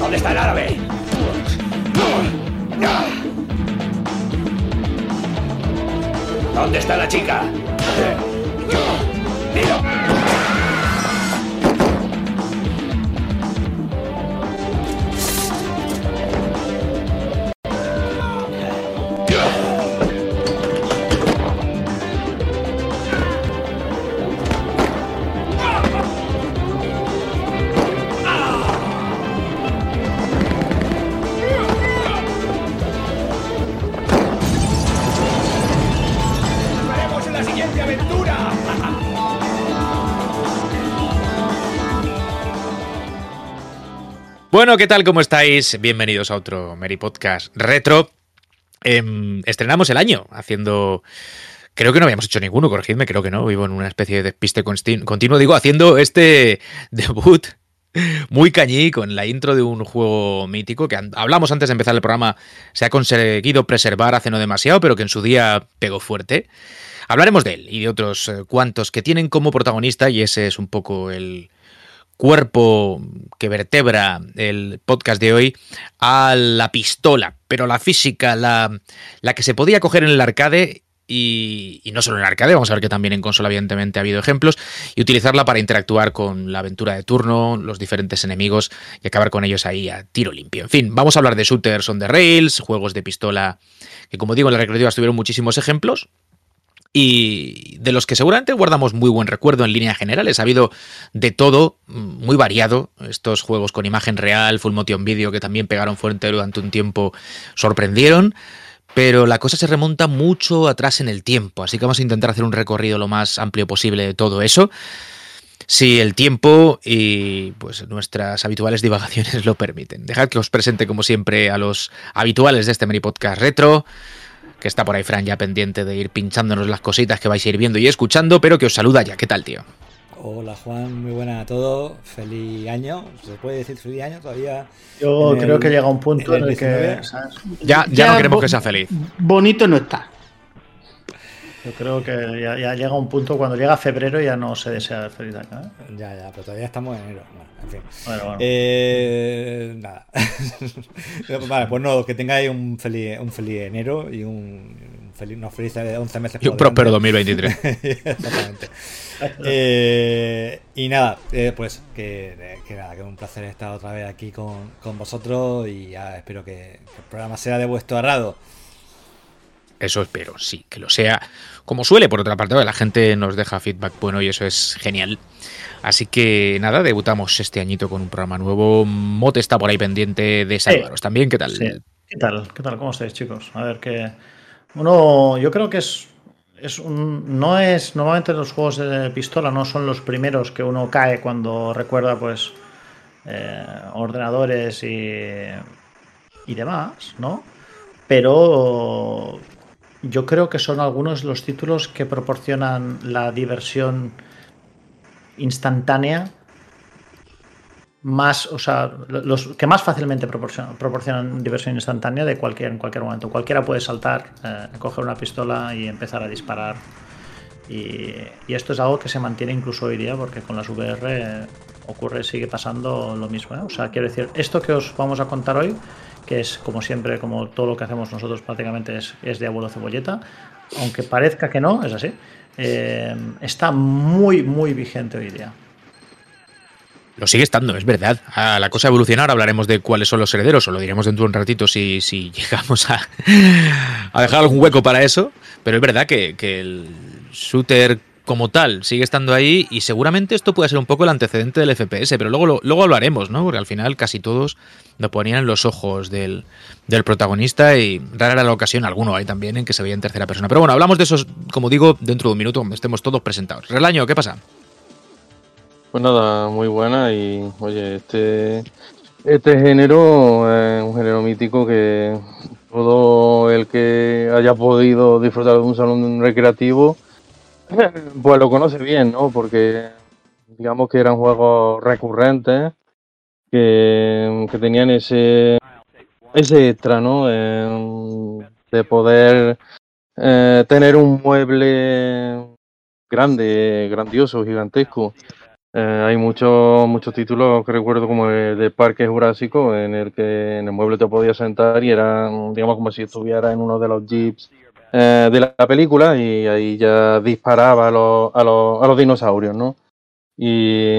¿Dónde está el árabe? ¿Dónde está la chica? Bueno, ¿qué tal? ¿Cómo estáis? Bienvenidos a otro Meri Podcast Retro. Em, estrenamos el año haciendo... Creo que no habíamos hecho ninguno, corregidme, creo que no. Vivo en una especie de despiste continuo. Digo, haciendo este debut muy cañí con la intro de un juego mítico que hablamos antes de empezar el programa. Se ha conseguido preservar hace no demasiado, pero que en su día pegó fuerte. Hablaremos de él y de otros eh, cuantos que tienen como protagonista, y ese es un poco el, cuerpo que vertebra el podcast de hoy a la pistola, pero la física, la, la que se podía coger en el arcade y, y no solo en el arcade, vamos a ver que también en consola evidentemente ha habido ejemplos, y utilizarla para interactuar con la aventura de turno, los diferentes enemigos y acabar con ellos ahí a tiro limpio. En fin, vamos a hablar de shooters on the rails, juegos de pistola, que como digo en la recreativa tuvieron muchísimos ejemplos, y de los que seguramente guardamos muy buen recuerdo en líneas generales. Ha habido de todo, mm, muy variado. Estos juegos con imagen real, full motion video, que también pegaron fuerte durante un tiempo, sorprendieron. Pero la cosa se remonta mucho atrás en el tiempo, así que vamos a intentar hacer un recorrido lo más amplio posible de todo eso. Si el tiempo y pues nuestras habituales divagaciones lo permiten. Dejad que os presente como siempre a los habituales de este mini podcast retro que está por ahí Fran ya pendiente de ir pinchándonos las cositas que vais a ir viendo y escuchando, pero que os saluda ya. ¿Qué tal, tío? Hola Juan, muy buena a todos. Feliz año. ¿Se puede decir feliz año todavía? Yo creo el- que llega un punto en en el que 19. ¿sabes? Ya, ya, no queremos bo- que sea feliz. Bonito no está. Yo creo que ya, ya llega un punto cuando llega febrero ya no se desea feliz acá. ¿eh? Ya, ya, pero todavía estamos en enero. Bueno, en fin. Bueno, bueno. Eh, nada. vale, pues no, que tengáis un feliz, un feliz enero y un, un feliz, unos felices 11 meses. Y un próspero delante. 2023. Exactamente. Eh, y nada, eh, pues que, que nada, que un placer estar otra vez aquí con, con vosotros y ya espero que, que el programa sea de vuestro agrado. Eso espero, sí, que lo sea. Como suele, por otra parte, la gente nos deja feedback bueno y eso es genial. Así que nada, debutamos este añito con un programa nuevo. Mote está por ahí pendiente de saludaros también. ¿Qué tal? Sí. ¿Qué tal? ¿Qué tal? ¿Cómo estáis, chicos? A ver, que uno, yo creo que es, es un, no es, normalmente los juegos de pistola no son los primeros que uno cae cuando recuerda, pues, eh, ordenadores y, y demás, ¿no? Pero yo creo que son algunos los títulos que proporcionan la diversión instantánea más, o sea, los que más fácilmente proporcionan, proporcionan diversión instantánea de cualquier en cualquier momento. Cualquiera puede saltar, eh, coger una pistola y empezar a disparar. Y, y esto es algo que se mantiene incluso hoy día, porque con las VR eh, ocurre, sigue pasando lo mismo. ¿eh? O sea, quiero decir, esto que os vamos a contar hoy, que es como siempre, como todo lo que hacemos nosotros prácticamente es, es de abuelo cebolleta, aunque parezca que no, es así, eh, está muy, muy vigente hoy día. Lo sigue estando, es verdad. A la cosa evolucionar hablaremos de cuáles son los herederos, o lo diremos dentro de un ratito si, si llegamos a, a dejar algún hueco para eso. Pero es verdad que, que el shooter como tal sigue estando ahí y seguramente esto puede ser un poco el antecedente del FPS, pero luego, luego lo haremos, ¿no? Porque al final casi todos lo ponían en los ojos del, del protagonista y rara era la ocasión, alguno hay también en que se veía en tercera persona. Pero bueno, hablamos de esos, como digo, dentro de un minuto, cuando estemos todos presentados. Relaño, ¿qué pasa? Pues nada, muy buena y oye, este, este género es un género mítico que todo el que haya podido disfrutar de un salón recreativo pues lo conoce bien, ¿no? Porque digamos que eran juegos recurrentes que, que tenían ese ese extra, ¿no? De poder eh, tener un mueble grande, grandioso, gigantesco. Eh, hay muchos muchos títulos que recuerdo como el de Parque Jurásico, en el que en el mueble te podías sentar y era, digamos, como si estuviera en uno de los jeeps eh, de la película y ahí ya disparaba a los, a los, a los dinosaurios, ¿no? Y,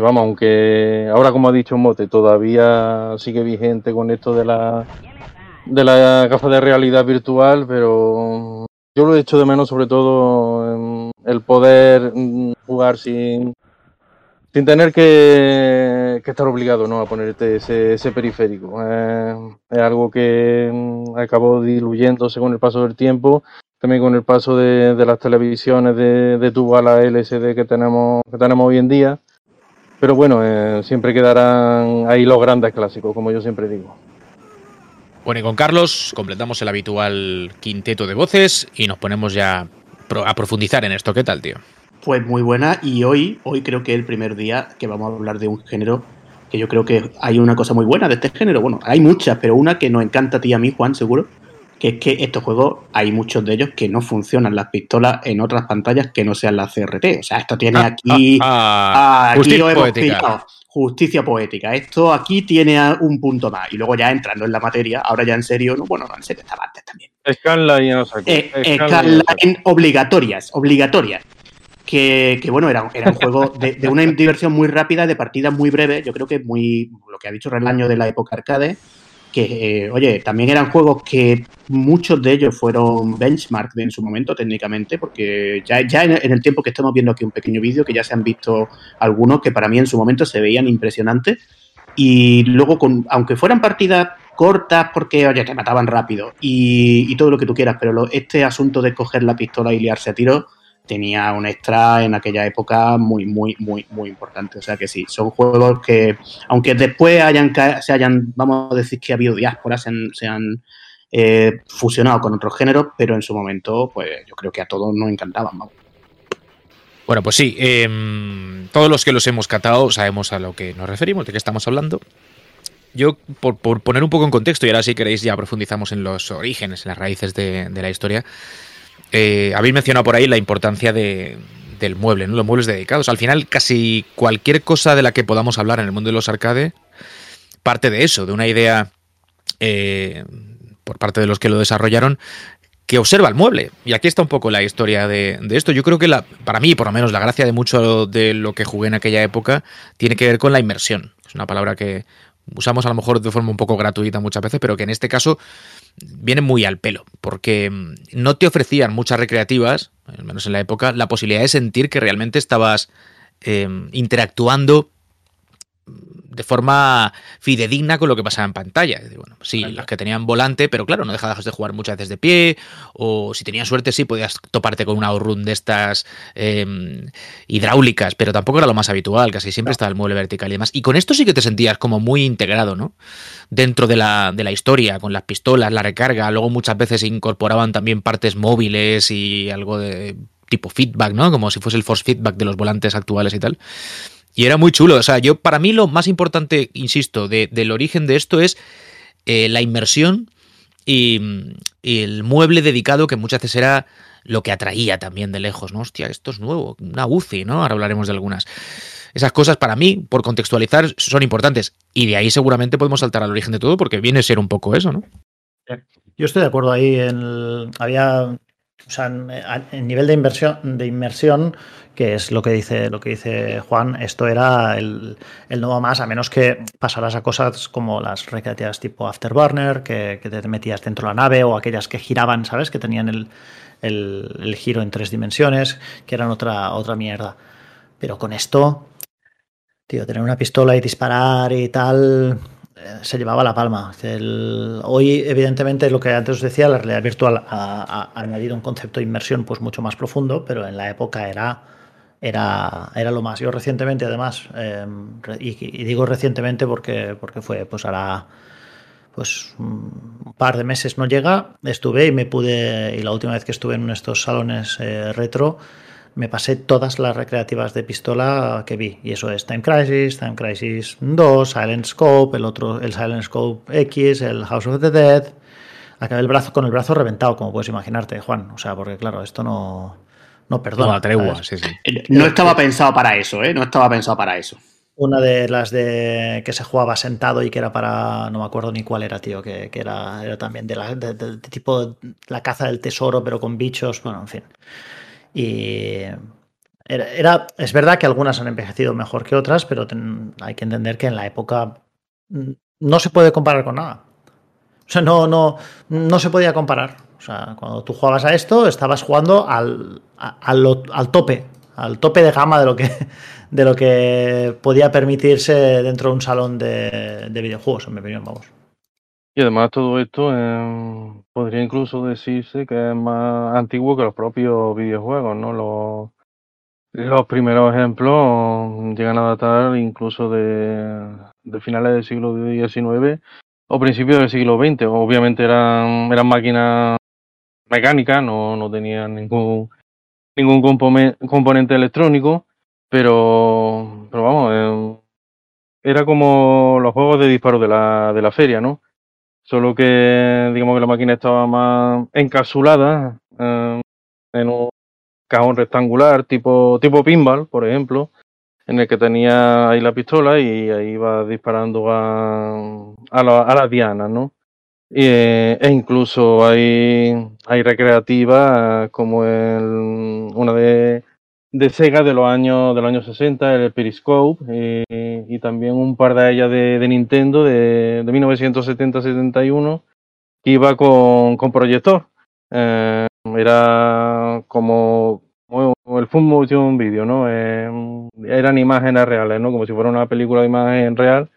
vamos, aunque ahora, como ha dicho Mote, todavía sigue vigente con esto de la, de la gafa de realidad virtual, pero yo lo he hecho de menos, sobre todo el poder mm, jugar sin, sin tener que, estar obligado ¿no? a ponerte ese, periférico. Eh, es algo que mm, acabó diluyéndose con el paso del tiempo, también con el paso de, las televisiones de, de, tubo a la LSD que tenemos, que tenemos hoy en día. Pero bueno, eh, siempre quedarán ahí los grandes clásicos, como yo siempre digo. Bueno, y con Carlos completamos el habitual quinteto de voces y nos ponemos ya a profundizar en esto. ¿Qué tal, tío? Pues muy buena y hoy, hoy creo que es el primer día que vamos a hablar de un género que yo creo que hay una cosa muy buena de este género. Bueno, hay muchas, pero una que nos encanta a ti y a mí, Juan, seguro, que es que estos juegos hay muchos de ellos que no funcionan las pistolas en otras pantallas que no sean las CRT. O sea, esto tiene aquí... Ah, ah, aquí justicia lo hemos poética. pillado. Justicia poética. Esto aquí tiene un punto más. Y luego ya entrando en la materia, ahora ya en serio, no, bueno, no, en serio estaba antes también. Scanline, no sé qué. Eh, Scanline obligatorias, obligatorias. Que, que, bueno, era, era un juego de, de, una diversión muy rápida, de partidas muy breves. Yo creo que muy, lo que ha dicho Relaño de la época arcade, que, eh, oye, también eran juegos que muchos de ellos fueron benchmark en su momento técnicamente, porque ya, ya en, en, el tiempo que estamos viendo aquí un pequeño vídeo, que ya se han visto algunos que para mí en su momento se veían impresionantes. Y luego, con, aunque fueran partidas cortas porque, oye, te mataban rápido y, y todo lo que tú quieras, pero lo, este asunto de coger la pistola y liarse a tiro tenía un extra en aquella época muy, muy, muy, muy importante. O sea que sí, son juegos que, aunque después hayan, se hayan, vamos a decir que ha habido diásporas, se han, se han eh, fusionado con otros géneros, pero en su momento, pues yo creo que a todos nos encantaban. Vamos. Bueno, pues sí, eh, todos los que los hemos catado sabemos a lo que nos referimos, de qué estamos hablando. Yo, por, por, poner un poco en contexto, y ahora si queréis ya profundizamos en los orígenes, en las raíces de, de la historia, eh, habéis mencionado por ahí la importancia de, del mueble, ¿no? los muebles dedicados. Al final, casi cualquier cosa de la que podamos hablar en el mundo de los arcade parte de eso, de una idea eh, por parte de los que lo desarrollaron que observa el mueble. Y aquí está un poco la historia de, de, esto. Yo creo que la, para mí, por lo menos, la gracia de mucho de lo que jugué en aquella época tiene que ver con la inmersión. Es una palabra que usamos a lo mejor de forma un poco gratuita muchas veces, pero que en este caso viene muy al pelo, porque no te ofrecían muchas recreativas, al menos en la época, la posibilidad de sentir que realmente estabas eh, interactuando de forma fidedigna con lo que pasaba en pantalla. Bueno, sí, claro. las que tenían volante, pero claro, no dejabas de jugar muchas veces de pie, o si tenías suerte sí podías toparte con una run de estas eh, hidráulicas, pero tampoco era lo más habitual, casi siempre estaba el mueble vertical y demás. Y con esto sí que te sentías como muy integrado, ¿no? Dentro de la, de la historia, con las pistolas, la recarga, luego muchas veces incorporaban también partes móviles y algo de tipo feedback, ¿no? Como si fuese el force feedback de los volantes actuales y tal. Y era muy chulo. O sea, yo para mí lo más importante, insisto, de, del origen de esto es eh, la inmersión y, el mueble dedicado que muchas veces era lo que atraía también de lejos, ¿no? Hostia, esto es nuevo, una UCI, ¿no? Ahora hablaremos de algunas. Esas cosas para mí, por contextualizar, son importantes. Y de ahí seguramente podemos saltar al origen de todo porque viene a ser un poco eso, ¿no? Yo estoy de acuerdo ahí. En había o sea, en, en, nivel de inversión, de inmersión, que es lo que dice, lo que dice Juan, esto era el, el nuevo más, a menos que pasaras a cosas como las recreativas tipo Afterburner, que, que, te metías dentro de la nave, o aquellas que giraban, ¿sabes? Que tenían el, el, el giro en tres dimensiones, que eran otra, otra mierda. Pero con esto, tío, tener una pistola y disparar y tal, se llevaba la palma. Hoy, evidentemente, lo que antes os decía, la realidad virtual ha, añadido un concepto de inmersión pues mucho más profundo, pero en la época era, era, era lo más. Yo recientemente, además, eh, y, y, digo recientemente porque, porque fue pues ahora pues un par de meses no llega, estuve y me pude, y la última vez que estuve en estos salones eh, retro, me pasé todas las recreativas de pistola que vi. Y eso es Time Crisis, Time Crisis 2, Silent Scope, el otro, el Silent Scope X, el House of the Dead, acabé el brazo con el brazo reventado, como puedes imaginarte, Juan. O sea, porque claro, esto no, no perdona. No, tregua, sí, sí. Eh, No estaba pensado para eso, ¿eh? No estaba pensado para eso. Una de las de que se jugaba sentado y que era para. No me acuerdo ni cuál era, tío. Que, que era, era también de, la, de- de- de tipo la caza del tesoro, pero con bichos. Bueno, en fin. Y. Era, era- es verdad que algunas han envejecido mejor que otras, pero hay que entender que en la época mm, no se puede comparar con nada. O sea, no, no, no se podía comparar. O sea, cuando tú jugabas a esto, estabas jugando al, a- a lo- al tope, al tope de gama de lo que, de lo que podía permitirse dentro de un salón de, de videojuegos, en mi opinión, vamos. Y además todo esto eh, podría incluso decirse que es más antiguo que los propios videojuegos, ¿no? Los, los primeros ejemplos llegan a datar incluso de, finales del siglo XIX o principios del siglo XX. Obviamente eran, eran máquinas mecánicas, no, no tenían ningún, ningún compone- componente electrónico, pero, pero vamos, eh, era como los juegos de disparo de la, de la feria, ¿no? Solo que, digamos que la máquina estaba más encapsulada eh, en un cajón rectangular tipo, tipo pinball, por ejemplo, en el que tenía ahí la pistola y ahí iba disparando a, a, la- a las dianas, ¿no? Y, eh, e incluso hay, hay recreativas como el, una de, de Sega de los años de los años 60, el Periscope, eh, y también un par de ellas de, Nintendo de, de 1970-71 que iba con, con proyector. Eh, era como, como el full motion video, ¿no? Eh, eran imágenes reales, ¿no? Como si fuera una película de imagen real,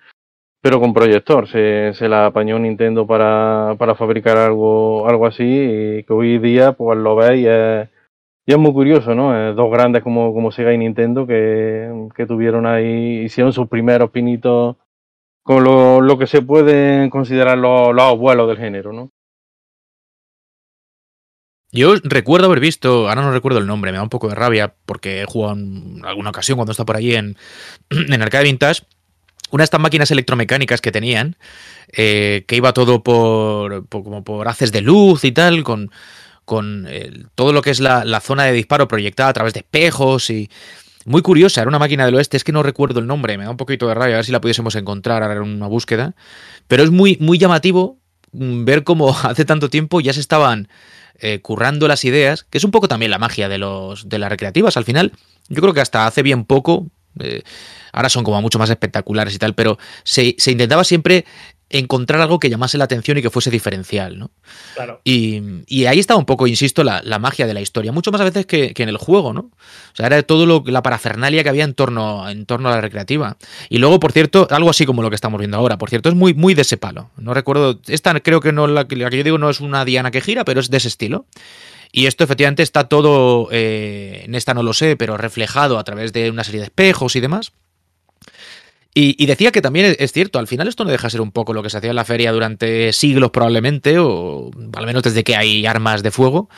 pero con proyector. Se, se la apañó Nintendo para, para fabricar algo, algo así y que hoy día pues lo veis y es muy curioso, ¿no? Eh, dos grandes como, como Sega y Nintendo que, que tuvieron ahí, hicieron sus primeros pinitos con lo, lo que se pueden considerar los, los abuelos del género, ¿no? Yo recuerdo haber visto, ahora no recuerdo el nombre, me da un poco de rabia porque he jugado en alguna ocasión cuando está por allí en, en Arcade Vintage, una de estas máquinas electromecánicas que tenían, eh, que iba todo por, por- como por haces de luz y tal, con, con todo lo que es la, la zona de disparo proyectada a través de espejos y muy curiosa, era una máquina del oeste, es que no recuerdo el nombre, me da un poquito de rabia, a ver si la pudiésemos encontrar ahora en una búsqueda, pero es muy, muy llamativo mm, ver cómo hace tanto tiempo ya se estaban eh, currando las ideas, que es un poco también la magia de, los, de las recreativas. Al final, yo creo que hasta hace bien poco, eh, ahora son como mucho más espectaculares y tal, pero se, se intentaba siempre encontrar algo que llamase la atención y que fuese diferencial, ¿no? Claro. Y, y ahí está un poco, insisto, la, la magia de la historia, mucho más a veces que, que en el juego, ¿no? O sea, era todo lo, la parafernalia que había en torno, en torno a la recreativa. Y luego, por cierto, algo así como lo que estamos viendo ahora, por cierto, es muy, muy de ese palo. No recuerdo, esta creo que no, la, que- la que yo digo no es una diana que gira, pero es de ese estilo. Y esto efectivamente está todo, eh, en esta no lo sé, pero reflejado a través de una serie de espejos y demás. Y, decía que también es- cierto, al final esto no deja de ser un poco lo que se hacía en la feria durante siglos probablemente, o al menos desde que hay armas de fuego,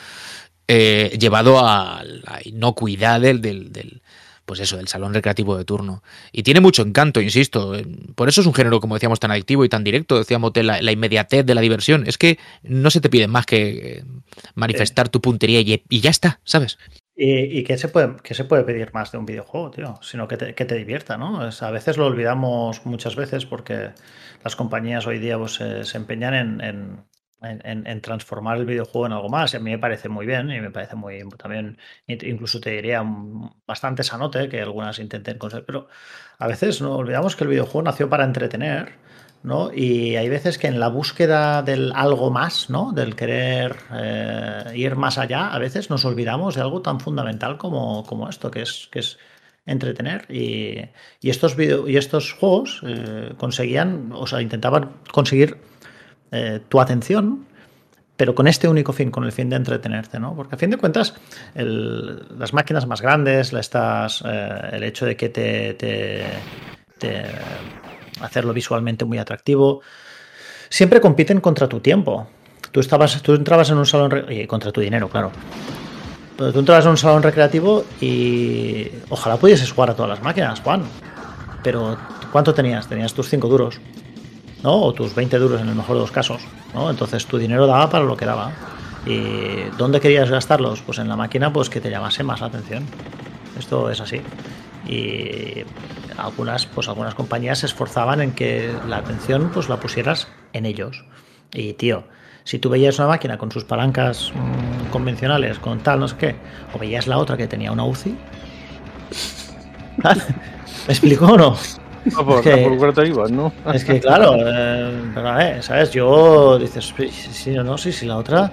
eh, llevado a la inocuidad del, del, del- pues eso, del salón recreativo de turno. Y tiene mucho encanto, insisto. Por eso es un género, como decíamos, tan adictivo y tan directo. Decíamos de la, inmediatez de la diversión. Es que no se te pide más que eh, manifestar tu puntería y ya está, ¿sabes? ¿Y, y qué, se puede, qué se puede pedir más de un videojuego, tío? Sino que te, que te divierta, ¿no? A veces lo olvidamos muchas veces porque las compañías hoy día pues, eh, se empeñan en, en- en- en- transformar el videojuego en algo más. Y a mí me parece muy bien y me parece muy también, incluso te diría, mm, bastante sanote que algunas intenten cosas. Pero a veces no olvidamos que el videojuego nació para entretener. Y hay veces que en la búsqueda del algo más, ¿no? Del querer eh, ir más allá, a veces nos olvidamos de algo tan fundamental como, como esto, que es, que es entretener. Y, y estos, video, y estos juegos eh, conseguían, o sea, intentaban conseguir eh, tu atención, pero con este único fin, con el fin de entretenerte, ¿no? Porque a fin de cuentas, el- las máquinas más grandes, estas, eh, el hecho de que te, te- te- hacerlo visualmente muy atractivo, siempre compiten contra tu tiempo. Tú estabas, tú entrabas en un salón y contra tu dinero, claro. Tú entrabas en un salón recreativo y ojalá pudieses jugar a todas las máquinas, Juan. Pero ¿cuánto tenías? Tenías tus cinco duros. ¿no? O tus 20 duros en el mejor de los casos, ¿no? Entonces tu dinero daba para lo que daba. ¿Y dónde querías gastarlos? Pues en la máquina pues que te llamase más la atención. Esto es así. Y algunas, pues algunas compañías se esforzaban en que la atención pues la pusieras en ellos. Y tío, si tú veías una máquina con sus palancas mmm, convencionales, con tal, no sé qué, o veías la otra que tenía una UCI, ¿me explico o no? Ah, por, Es que- por ¿no? Es que claro, eh, pero a ver, ¿sabes? Yo dices, sí, sí, no, sí, sí, la otra,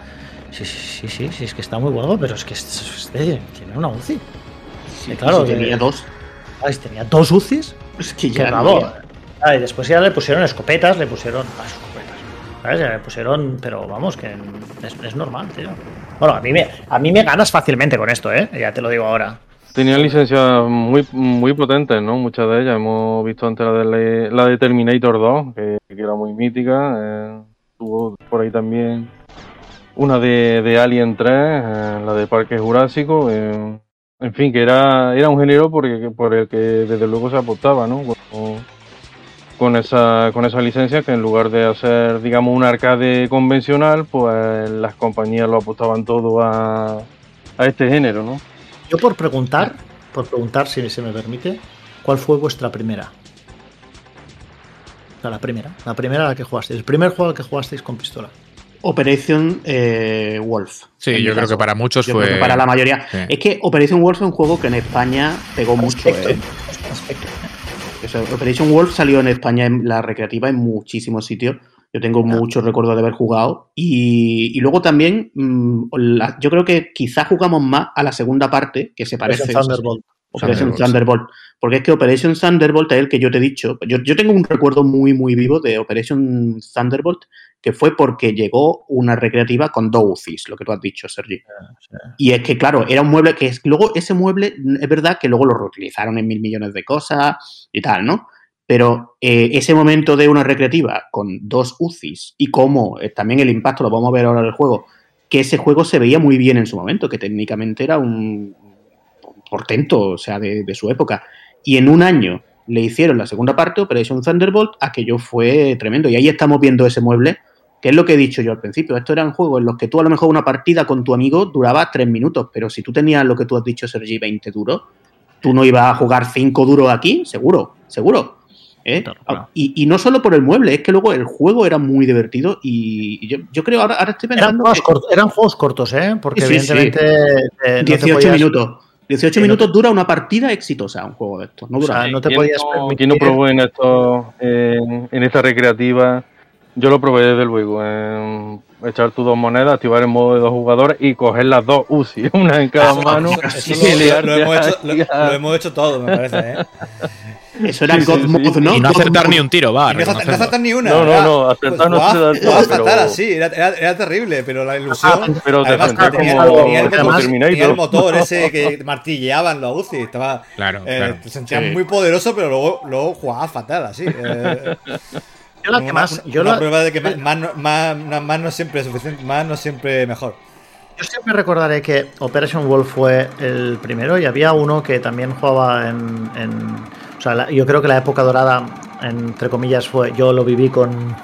sí, sí, sí, sí, sí, es que está muy guapo, pero es que este tiene una UCI. Sí, claro, sí, tenía eh, dos. Ah, ¿y tenía dos UCIs. Es que ya Ah, y después ya le pusieron escopetas, le pusieron. Ah, escopetas. ¿Sabes? Ya le pusieron. Pero vamos, que es, es normal, tío. Bueno, a mí, me, a mí me ganas fácilmente con esto, ¿eh? Ya te lo digo ahora. Tenían licencias muy, muy potentes, ¿no? Muchas de ellas. Hemos visto antes la de, la de Terminator 2, que, que era muy mítica. eh, tuvo por ahí también una de, de Alien 3, eh, la de Parque Jurásico. eh, en fin, que era, era un género por el, que- por el que desde luego se apostaba, ¿no? Con, esa, con esa licencia que en lugar de hacer, digamos, un arcade convencional, pues las compañías lo apostaban todo a, a este género, ¿no? Yo por preguntar, por preguntar si se me permite, ¿cuál fue vuestra primera? La primera. La primera a la que jugasteis. El primer juego al que jugasteis con pistola. Operation eh, Wolf. Sí, yo creo que para muchos Yo fue. creo que para la mayoría. Sí. Es que Operation Wolf es un juego que en España pegó mucho. ¿eh? Eso, Operation Wolf salió en España en la recreativa en muchísimos sitios. Yo tengo muchos recuerdos de haber jugado. Y, y luego también, mm, la- yo creo que quizás jugamos más a la segunda parte, que se parece. Operation Thunderbolt. Operation Thunderbolt, Thunderbolt. Porque es que Operation Thunderbolt es el que yo te he dicho. Yo, yo tengo un recuerdo muy, muy vivo de Operation Thunderbolt, que fue porque llegó una recreativa con dos UCIs, lo que tú has dicho, Sergi. Y es que, claro, era un mueble que es, luego ese mueble, mm, es verdad que luego lo reutilizaron en mil millones de cosas y tal, ¿no? Pero eh, ese momento de una recreativa con dos UCIs y cómo eh, también el impacto, lo vamos a ver ahora en el juego, que ese juego se veía muy bien en su momento, que técnicamente era un portento, o sea, de, de su época. Y en un año le hicieron la segunda parte, Operation Thunderbolt, aquello fue tremendo. Y ahí estamos viendo ese mueble, que es lo que he dicho yo al principio. Estos eran juegos en los que tú a lo mejor una partida con tu amigo duraba tres minutos, pero si tú tenías lo que tú has dicho, Sergi, 20 duros, tú no ibas a jugar 5 duros aquí, seguro, seguro. ¿eh? Claro, claro. Y, y no solo por el mueble, es que luego el juego era muy divertido y, y yo, yo creo, ahora, ahora estoy Eran pensando... juegos, que- cortos, eran juegos cortos, ¿eh? Porque Sí, sí, sí. evidentemente. eh, no te 18 podías- minutos. 18 Sí, no minutos dura una partida exitosa, un juego de estos. No O dura. sea, no te ¿Quién podías no- permitir. ¿Quién no probó en esto, en, en esta recreativa? Yo lo probé desde luego. en echar tus dos monedas, activar el modo de dos jugadores y coger las dos UCI, una en cada mano. Eso y lo, lo hemos hecho, ahí lo- a- lo hemos hecho todo, me parece, ¿eh? Eso era sí, God sí, Mode, sí. ¿no? Y no acertar ni un tiro, va. Y no, acertar- no acertar ni una. No, no, no, acertar no se da todo, fatal pero- así, era, era- era terrible, pero la ilusión. Pero te además, tenía, como, tenía el como tenía el motor ese que martilleaban los UCI. Estaba, Claro, eh, claro. Te sentías Sí. muy poderoso, pero luego, luego jugaba fatal, así. eh, Yo la que más. Yo, una la- prueba de que más, más, más, no siempre es suficiente, más no siempre mejor. yo siempre recordaré que Operation Wolf fue el primero y había uno que también jugaba en. en- o sea, la- yo creo que la época dorada, entre comillas, fue. Yo lo viví con.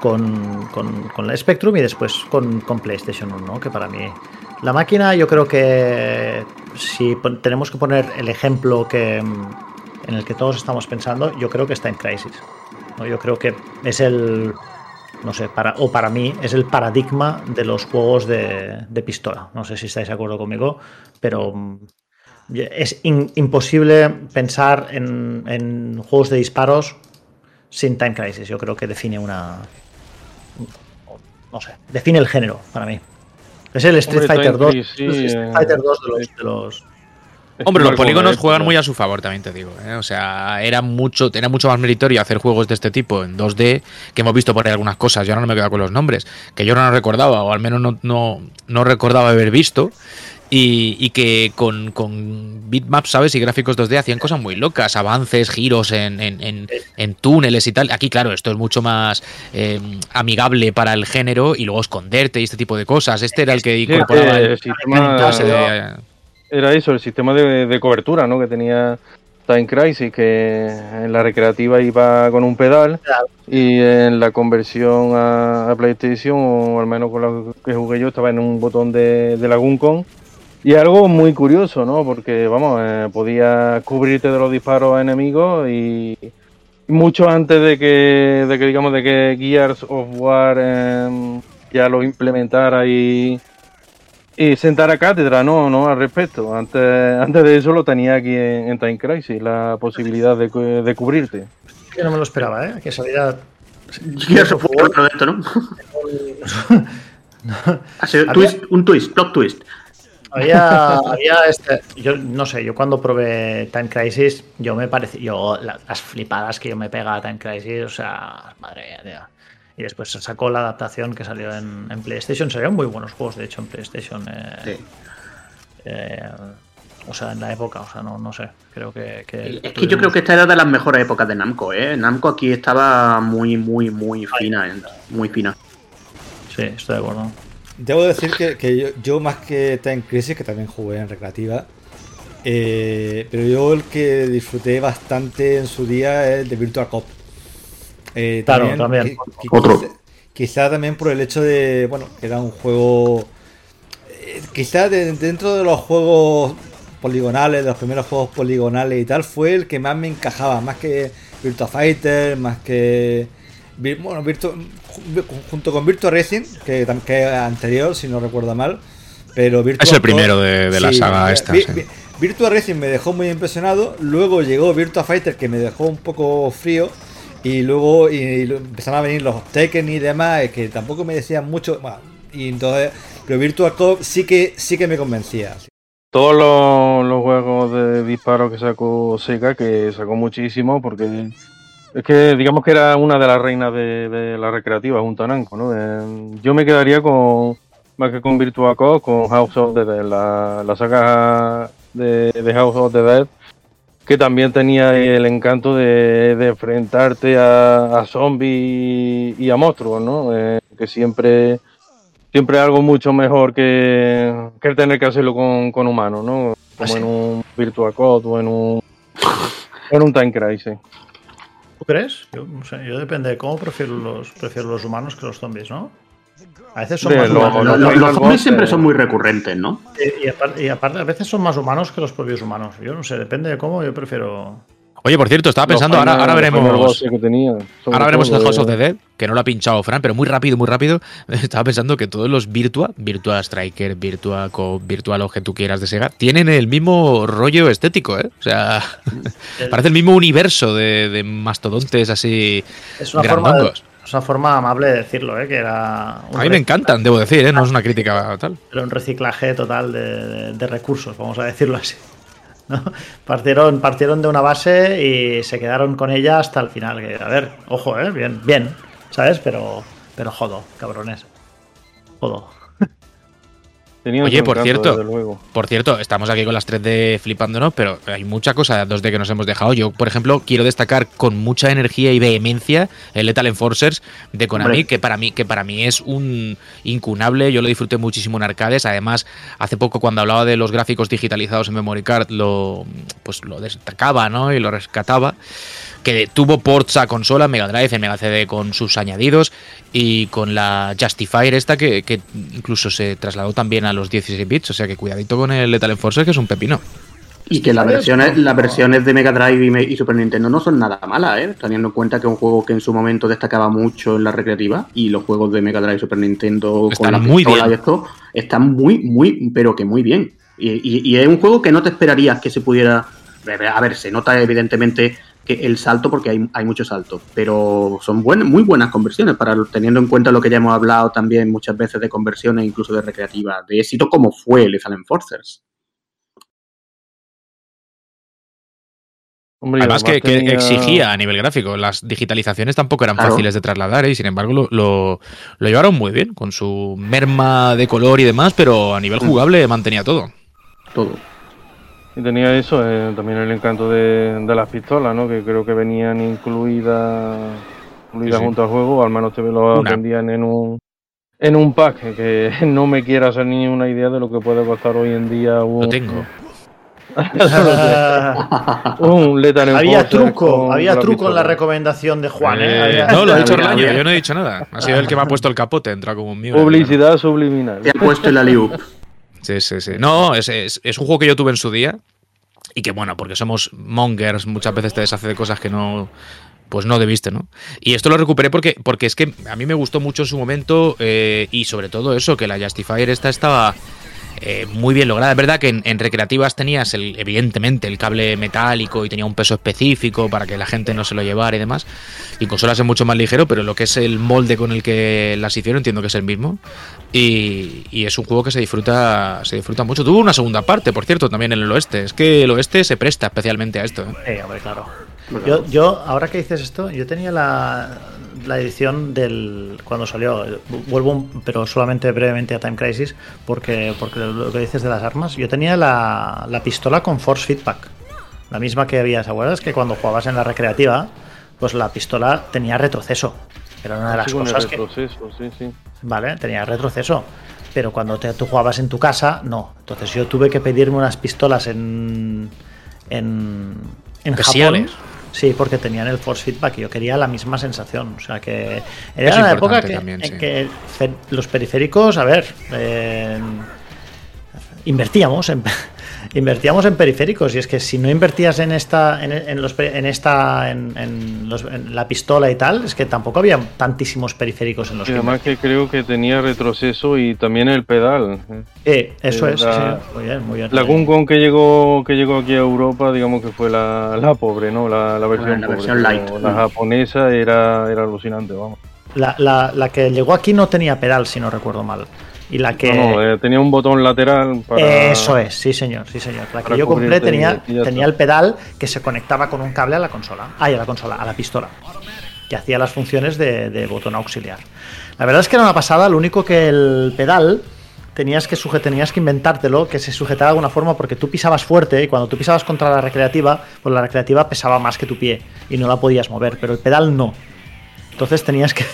Con, con, con la Spectrum y después con, con PlayStation 1, ¿no? que para mí la máquina yo creo que si tenemos que poner el ejemplo que, en el que todos estamos pensando, yo creo que está en Crisis. ¿No? Yo creo que es el, no sé, para, o para mí es el paradigma de los juegos de, de pistola. No sé si estáis de acuerdo conmigo, pero mm, es in- imposible pensar en, en juegos de disparos sin Time Crisis. Yo creo que define una... No sé, define el género para mí. Es el Street Hombre, Fighter Time 2. Crisis, el Street eh, Fighter 2 de los, de los- Hombre, los polígonos juegan muy a su favor, también te digo. ¿eh? O sea, era mucho, era mucho más meritorio hacer juegos de este tipo en 2D, que hemos visto por ahí algunas cosas, yo ahora no me quedo con los nombres, que yo no recordaba, o al menos no, no, no recordaba haber visto, y, y que con, con bitmaps, ¿sabes? Y gráficos 2D hacían cosas muy locas, avances, giros en, en, en- en túneles y tal. Aquí, claro, esto es mucho más eh, amigable para el género y luego esconderte y este tipo de cosas. Este era el que incorporaba el el- de- era eso, el sistema de, de cobertura, ¿no? Que tenía Time Crisis, que en la recreativa iba con un pedal y en la conversión a, a PlayStation, o al menos con la que jugué yo, estaba en un botón de, de la Guncon. Y algo muy curioso, ¿no? Porque, vamos, eh, podía cubrirte de los disparos enemigos y mucho antes de que, de que digamos, de que Gears of War em, ya lo implementara y, y sentara cátedra, no, no, al respecto. Antes, antes de eso lo tenía aquí en, en Time Crisis, la posibilidad de, cu- de cubrirte. Que no me lo esperaba, ¿eh? Que saliera. Gears of War, todo esto, ¿no? Había- twist, un twist, plot twist. Había, había este. Yo no sé, yo cuando probé Time Crisis, yo me pareció. Yo, la- las flipadas que yo me pegaba a Time Crisis, o sea, madre mía, tío. Y después se sacó la adaptación que salió en, en PlayStation. Salieron muy buenos juegos, de hecho, en PlayStation. eh, Sí. eh, o sea, en la época, o sea, no, no sé. Creo que. que Es que yo creo que esta era de las mejores épocas de Namco, ¿eh? Namco aquí estaba muy, muy, muy fina, ¿eh? muy fina. Sí, estoy de acuerdo. Debo decir que, que yo, yo más que Time Crisis, que también jugué en recreativa, eh, pero yo el que disfruté bastante en su día es el de Virtual Cop. Eh, Claro, también. qui- Otro. Quizá, quizá también por el hecho de, bueno, que era un juego... eh, quizá de- dentro de los juegos poligonales, de los primeros juegos poligonales y tal, fue el que más me encajaba, más que Virtua Fighter, más que... Bueno, Virtua- junto con Virtua Racing, que, que es anterior, si no recuerdo mal, pero Virtua Es el primero de- de la saga eh, esta, Vi- sí. Vi- Virtua Racing me dejó muy impresionado, luego llegó Virtua Fighter que me dejó un poco frío y luego y, y empezaron a venir los Tekken y demás que tampoco me decían mucho, y entonces pero Virtua Cop sí que sí que me convencía. Todos los, juegos de disparos que sacó Sega, que sacó muchísimo, porque es que digamos que era una de las reinas de, la recreativa junto a Namco, ¿no? Eh, yo me quedaría con, más que con Virtua Cop, con House of the Dead, la, la saga de House of the Dead, que también tenía el encanto de, de enfrentarte a, a zombies y a monstruos, ¿no? Eh, que siempre siempre algo mucho mejor que, que tener que hacerlo con, con humanos, ¿no? Como Así. en un Virtua Code o en un, o en un Time Crisis. ¿Tú crees? Yo sé, yo depende de cómo prefiero los, prefiero los humanos que los zombies, ¿no? A veces son De más lo- humanos. lo- Los, lo- los Final zombies siempre eh, son muy recurrentes, ¿no? Y, y aparte, y aparte, a veces son más humanos que los propios humanos. Yo no sé, depende de cómo, yo prefiero. Oye, por cierto, estaba pensando, ahora, veremos. Tenía, Ahora veremos todo, el House of eh, the Dead, que no lo ha pinchado Fran, pero muy rápido, muy rápido. Estaba pensando que todos los Virtua, Virtua Striker, Virtua Cop, Virtua lo que tú quieras de Sega, tienen el mismo rollo estético, ¿eh? O sea, parece el mismo universo de, de mastodontes así Es una, forma, de-. Es una forma amable de decirlo, ¿eh? que era. A mí me encantan, debo decir, ¿eh? No es una crítica tal. Era un reciclaje total de, de- de recursos, vamos a decirlo así. ¿no? Partieron, partieron de una base y se quedaron con ella hasta el final. Que, a ver, ojo, ¿eh? bien, bien, ¿sabes? Pero, pero jodo, cabrones. Jodo. Oye, por cierto, luego. Por cierto, estamos aquí con las 3D flipándonos, pero hay mucha cosa 2D que nos hemos dejado. Yo, por ejemplo, quiero destacar con mucha energía y vehemencia el Lethal Enforcers de Konami, Hombre. que para mí, que para mí es un incunable. Yo lo disfruté muchísimo en arcades. Además, hace poco cuando hablaba de los gráficos digitalizados en Memory Card, lo pues lo destacaba, ¿no? Y lo rescataba. Que tuvo ports a consola, Mega Drive, en Mega CD con sus añadidos y con la Justifier esta que, que incluso se trasladó también a los 16 bits. O sea que cuidadito con el Lethal Enforcer, que es un pepino. Y que las versiones, las versiones de Mega Drive y, Super Nintendo no son nada malas, ¿eh? Teniendo en cuenta que es un juego que en su momento destacaba mucho en la recreativa y los juegos de Mega Drive y Super Nintendo Están con la muy pistola bien. y esto están muy, muy, pero que muy bien. Y, y- y es un juego que no te esperarías que se pudiera... A ver, se nota evidentemente que el salto porque hay, hay mucho salto, pero son buen- muy buenas conversiones, para teniendo en cuenta lo que ya hemos hablado también muchas veces de conversiones, incluso de recreativa, de éxito como fue Lethal Enforcers. Hombre, Además que, exigía a nivel gráfico. Las digitalizaciones tampoco eran Claro. fáciles de trasladar ¿eh? y sin embargo lo, lo, lo llevaron muy bien, con su merma de color y demás, pero a nivel Mm. jugable mantenía todo. Todo. Y tenía eso, eh, también el encanto de, de las pistolas, ¿no? Que creo que venían incluidas incluidas Sí, sí. junto al juego, o al menos te lo vendían en un en un pack, que no me quiero hacer ni una idea de lo que puede costar hoy en día un, Lo tengo. Un Lethal había truco, había truco en la recomendación de Juan. ¿eh? Eh, Había- no, lo ha dicho Orlaño, yo no he dicho nada. Ha sido el que me ha puesto el capote, entra como un mío. Publicidad subliminal. Te ha puesto el aliup. Sí, sí, sí. No, es, es- es un juego que yo tuve en su día y que, bueno, porque somos mongers, muchas veces te deshace de cosas que no. Pues no debiste, ¿no? Y esto lo recuperé porque, porque es que a mí me gustó mucho en su momento eh, y sobre todo eso, que la Justifier esta estaba eh, muy bien lograda. Es verdad que en, recreativas tenías, el, evidentemente, el cable metálico y tenía un peso específico para que la gente no se lo llevara y demás. Y consolas es mucho más ligero, pero lo que es el molde con el que las hicieron entiendo que es el mismo. Y, y es un juego que se disfruta se disfruta mucho. Tuvo una segunda parte, por cierto, también en el oeste. Es que el oeste se presta especialmente a esto. ¿eh? Sí, hombre, claro. Yo, yo, ahora que dices esto, yo tenía la, la edición del. cuando salió. Vuelvo, un- pero solamente brevemente a Time Crisis, porque, porque lo que dices de las armas. Yo tenía la, la pistola con Force Feedback. La misma que había, ¿se acuerdas? Que cuando jugabas en la recreativa, pues la pistola tenía retroceso. Era una de las Sí, el cosas que. retroceso, sí, sí. ¿vale? Tenía retroceso. Pero cuando te- tú jugabas en tu casa, no. Entonces yo tuve que pedirme unas pistolas en. en. en Especiales. Japón. Sí, porque tenían el force feedback y yo quería la misma sensación. O sea que era una época que, también, en sí. que los periféricos, a ver, eh, invertíamos en invertíamos en periféricos y es que si no invertías en esta en, en los en esta en, en los- en la pistola y tal es que tampoco había tantísimos periféricos en los Y además que creo que tenía retroceso y también el pedal. Eh, eso Eh, es, la- sí, muy bien, muy bien. La Guncon que llegó que llegó aquí a Europa, digamos que fue la, la pobre, ¿no? La, la versión la pobre. versión light. La japonesa era, era alucinante, vamos. La, la- la que llegó aquí no tenía pedal, si no recuerdo mal. Y la que. No, no, eh, tenía un botón lateral para. Eso es, sí señor, sí señor. La que yo compré tenía, tenía el pedal que se conectaba con un cable a la consola. Ay, a la consola, a la pistola. Que hacía las funciones de, de botón auxiliar. La verdad es que era una pasada, lo único que el pedal tenías que tenías que inventártelo, que se sujetara de alguna forma, porque tú pisabas fuerte y cuando tú pisabas contra la recreativa, pues la recreativa pesaba más que tu pie y no la podías mover, pero el pedal no. Entonces tenías que,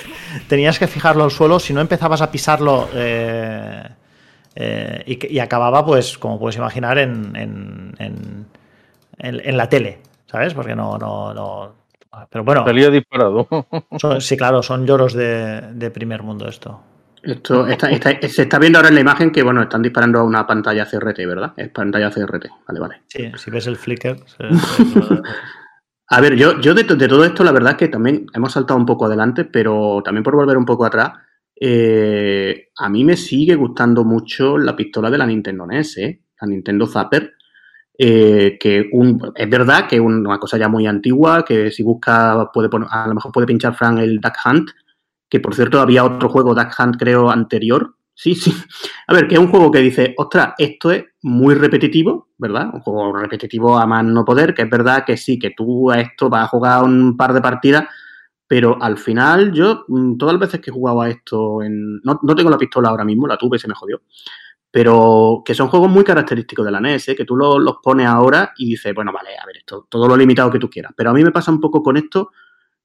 tenías que fijarlo al suelo, si no empezabas a pisarlo eh, eh, y, acababa, pues, como puedes imaginar, en, en, en- en- en la tele, ¿sabes? Porque no, no, no. Pero bueno, Salía disparado. son- sí, claro, son lloros de, de primer mundo esto. Esto está- está- se está viendo ahora en la imagen que, bueno, están disparando a una pantalla CRT, ¿verdad? Es pantalla CRT. Vale, vale. Sí, si ves el flicker. se- se- A ver, yo, yo de, to- de todo esto, la verdad es que también hemos saltado un poco adelante, pero también por volver un poco atrás, eh, a mí me sigue gustando mucho la pistola de la Nintendo NES, ¿eh? la Nintendo Zapper. eh, que es verdad que es una cosa ya muy antigua, que si busca, puede poner, a lo mejor puede pinchar Frank el Duck Hunt, que por cierto había otro juego Duck Hunt creo anterior. Sí, sí. A ver, que es un juego que dice, ostras, esto es muy repetitivo, ¿verdad? Un juego repetitivo a más no poder, que es verdad que sí, que tú a esto vas a jugar un par de partidas, pero al final yo, mm, todas las veces que he jugado a esto, en, no, no tengo la pistola ahora mismo, la tuve y se me jodió, pero que son juegos muy característicos de la NES, ¿eh? que tú lo- los pones ahora y dices, bueno, vale, a ver, esto, todo lo limitado que tú quieras, pero a mí me pasa un poco con esto,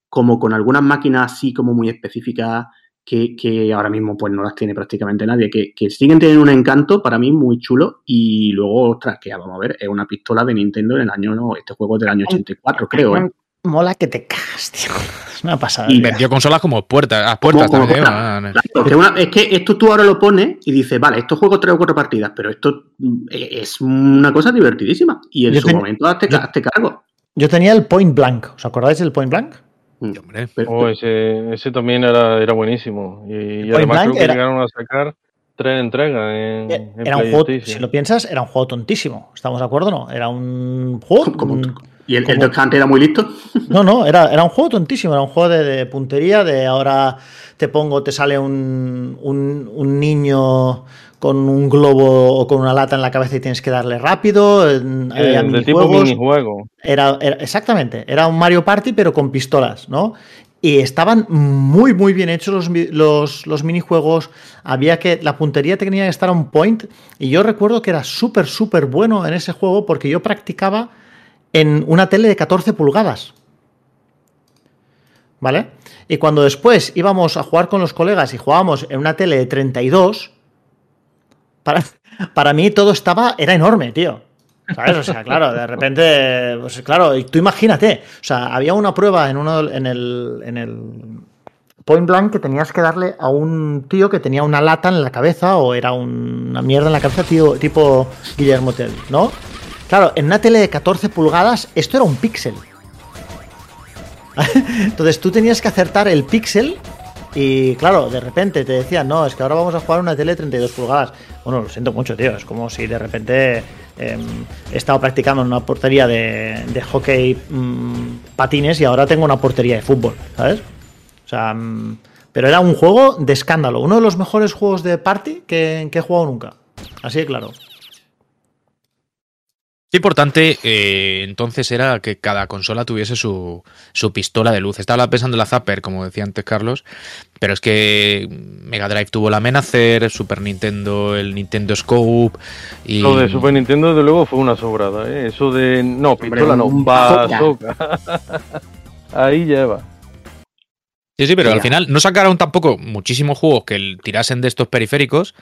como con algunas máquinas así como muy específicas, que, que ahora mismo pues no las tiene prácticamente nadie, que, que siguen teniendo un encanto para mí muy chulo y luego, ostras, que ya vamos a ver, es una pistola de Nintendo en el año, no, este juego es del año 84 creo, ¿eh? Mola que te cagas, tío. Es una pasada. Y-. Vendió consolas como puertas, a puertas Como- como también. puertas. no. Claro, que una- es que esto tú ahora lo pones y dices, vale, esto juego tres o cuatro partidas, pero esto mm, es una cosa divertidísima. Y en Yo su ten- momento hazte, yo- hazte cargo. Yo tenía el Point Blank. ¿Os acordáis del Point Blank? Mm. Hombre. Pero- Oh, ese, ese también era, era buenísimo. Y, y además creo que era- llegaron a sacar tres entregas en, en Era un juego, si lo piensas, era un juego tontísimo. ¿Estamos de acuerdo o no? Era un juego. como- mm, y el, el como- Hunt era muy listo. No, no, era, era un juego tontísimo, era un juego de, de puntería, de ahora te pongo, te sale un, un- un niño con un globo o con una lata en la cabeza y tienes que darle rápido. en- Eh, había de tipo minijuego. Era, era- exactamente, era un Mario Party pero con pistolas, ¿no? Y estaban muy, muy bien hechos los, los, los minijuegos. Había que. La puntería tenía que estar on point. Y yo recuerdo que era súper, súper bueno en ese juego porque yo practicaba en una tele de 14 pulgadas. ¿Vale? Y cuando después íbamos a jugar con los colegas y jugábamos en una tele de 32, para, para mí todo estaba. Era enorme, tío. ¿Sabes? O sea, claro, de repente, pues claro, y tú imagínate, o sea, había una prueba en uno en el, en el Point Blank que tenías que darle a un tío que tenía una lata en la cabeza o era una mierda en la cabeza, tío, tipo Guillermo Tell, ¿no? Claro, en una tele de 14 pulgadas esto era un píxel. Entonces tú tenías que acertar el píxel y claro, de repente te decían, no, es que ahora vamos a jugar una tele de 32 pulgadas. Bueno, lo siento mucho, tío. Es como si de repente em, he estado practicando en una portería de, hockey mm, patines y ahora tengo una portería de fútbol, ¿sabes? O sea, mm, pero era un juego de escándalo. Uno de los mejores juegos de party que, que he jugado nunca. Así de claro. Qué importante eh, entonces era que cada consola tuviese su, su, pistola de luz. Estaba pensando en la Zapper, como decía antes Carlos, pero es que Mega Drive tuvo la Amenacer, Super Nintendo, el Nintendo Scope. Y... Lo de Super Nintendo, desde luego, fue una sobrada. ¿eh? Eso de. No, pistola no, bazooka. Ahí lleva. Sí, sí, pero al final no sacaron tampoco muchísimos juegos que tirasen de estos periféricos,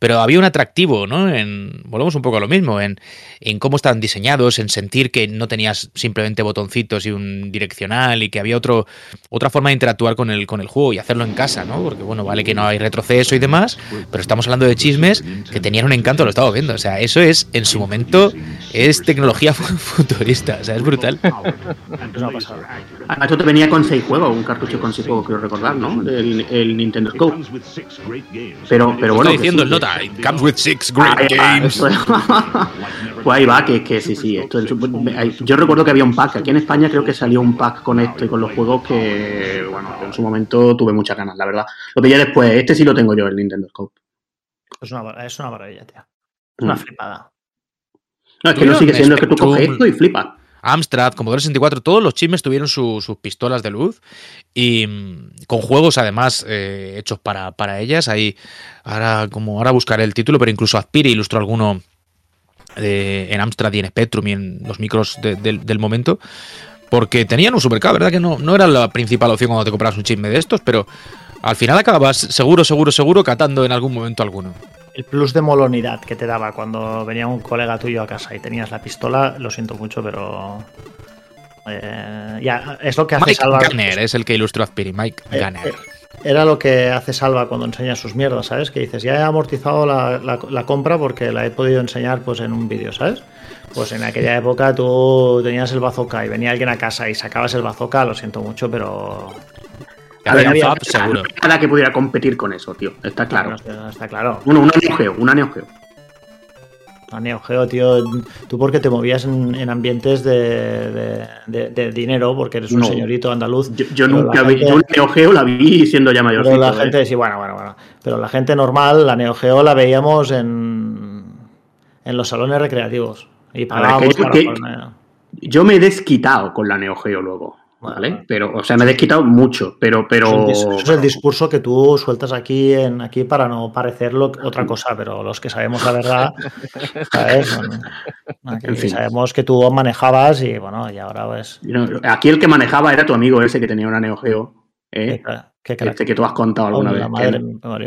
pero había un atractivo, ¿no? En, volvemos un poco a lo mismo, en, en cómo están diseñados, en sentir que no tenías simplemente botoncitos y un direccional y que había otro, otra forma de interactuar con el, con el juego y hacerlo en casa, ¿no? Porque, bueno, vale que no hay retroceso y demás, pero estamos hablando de chismes que tenían un encanto, lo estamos viendo. O sea, eso es, en su momento, es tecnología futurista, o sea, es brutal. Además, esto te venía con seis juegos, un cartucho con seis juegos, quiero recordar, ¿no? El, el Nintendo Scope. Pero, pero bueno. Está diciendo el nota, it comes with six great Ah, games. pues ahí va, que, que sí, sí. Esto, yo recuerdo que había un pack. Aquí en España creo que salió un pack con esto y con los juegos que, bueno, en su momento tuve muchas ganas, la verdad. Lo pillé después. Este sí lo tengo yo, el Nintendo Scope. Es una, es una maravilla, tío. Es una Mm. flipada. No, es que no sigue siendo, es que tú coges esto y flipas. Amstrad, Commodore 64, todos los chismes tuvieron su- sus pistolas de luz y mm, con juegos además eh, hechos para, para ellas. Ahí ahora como ahora buscaré el título, pero incluso Aspire ilustró alguno eh, en Amstrad y en Spectrum y en los micros de- del- momento. Porque tenían un supermercado, ¿verdad? Que no, no era la principal opción cuando te comprabas un chisme de estos, pero al final acababas seguro, seguro, seguro catando en algún momento alguno. El plus de molonidad que te daba cuando venía un colega tuyo a casa y tenías la pistola, lo siento mucho, pero. eh, ya, es lo que hace Mike Salva. Gunner es el que ilustró Aspire, Mike Eh, Gunner. eh, Era lo que hace Salva cuando enseña sus mierdas, ¿sabes? Que dices, ya he amortizado la, la- la compra porque la he podido enseñar pues en un vídeo, ¿sabes? Pues en aquella época tú tenías el bazooka y venía alguien a casa y sacabas el bazooka, lo siento mucho, pero. A ver, Había Fab, seguro. Nada que pudiera competir con eso, tío. Está claro. No, está, está claro. Una, una Neo Geo, una Neo Geo. A Neo Geo, tío, tú porque te movías en, en ambientes de, de- de- de dinero, porque eres un No. señorito andaluz. Yo, yo Pero nunca vi, yo una Neo Geo la vi siendo ya Pero mayorcito. la ¿eh? gente, sí, bueno, bueno, bueno. Pero la gente normal, la Neo Geo la veíamos en, en los salones recreativos. Y ver, pagábamos que- para que- poner- Yo me he desquitado con la Neo Geo luego. ¿Vale? Pero, o sea, me he desquitado mucho, pero, pero. Eso es, el es discurso que tú sueltas aquí en aquí para no parecer lo- otra cosa, pero los que sabemos la verdad, ¿sabes? Bueno, aquí En fin. sabemos que tú manejabas y bueno, y ahora pues. Aquí el que manejaba era tu amigo ese que tenía una Neo Geo. ¿eh? qué. Este que tú has contado alguna vez. madre.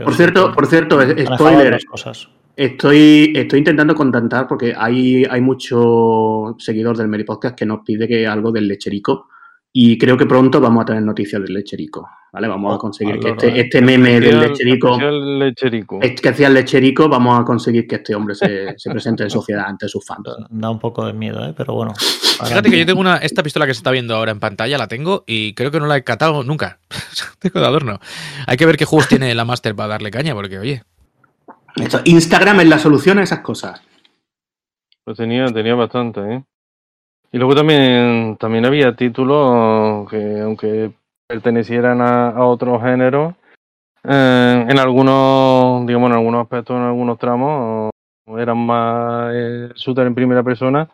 Por cierto, por cierto, spoiler. cosas. Estoy, estoy intentando contactar porque hay, hay mucho seguidor del Meri Podcast que nos pide que algo del lecherico. Y creo que pronto vamos a tener noticias del lecherico. ¿Vale? Vamos a Oh, conseguir que loro, este, eh. este meme del Especial- lecherico. especial lecherico. es que hacía el lecherico, vamos a conseguir que este hombre se, se presente en sociedad ante sus fans. Da un poco de miedo, ¿eh? pero bueno. Fíjate que yo tengo una, esta pistola que se está viendo ahora en pantalla, la tengo y creo que no la he catado nunca. tengo de adorno. Hay que ver qué juegos tiene la Master para darle caña, porque oye, Esto- Instagram es la solución a esas cosas. Pues tenía, tenía bastante, ¿eh? Y luego también, también había títulos que, aunque pertenecieran a, a otros géneros, eh, en algunos, digamos, en algunos aspectos, en algunos tramos, eran más eh, en primera persona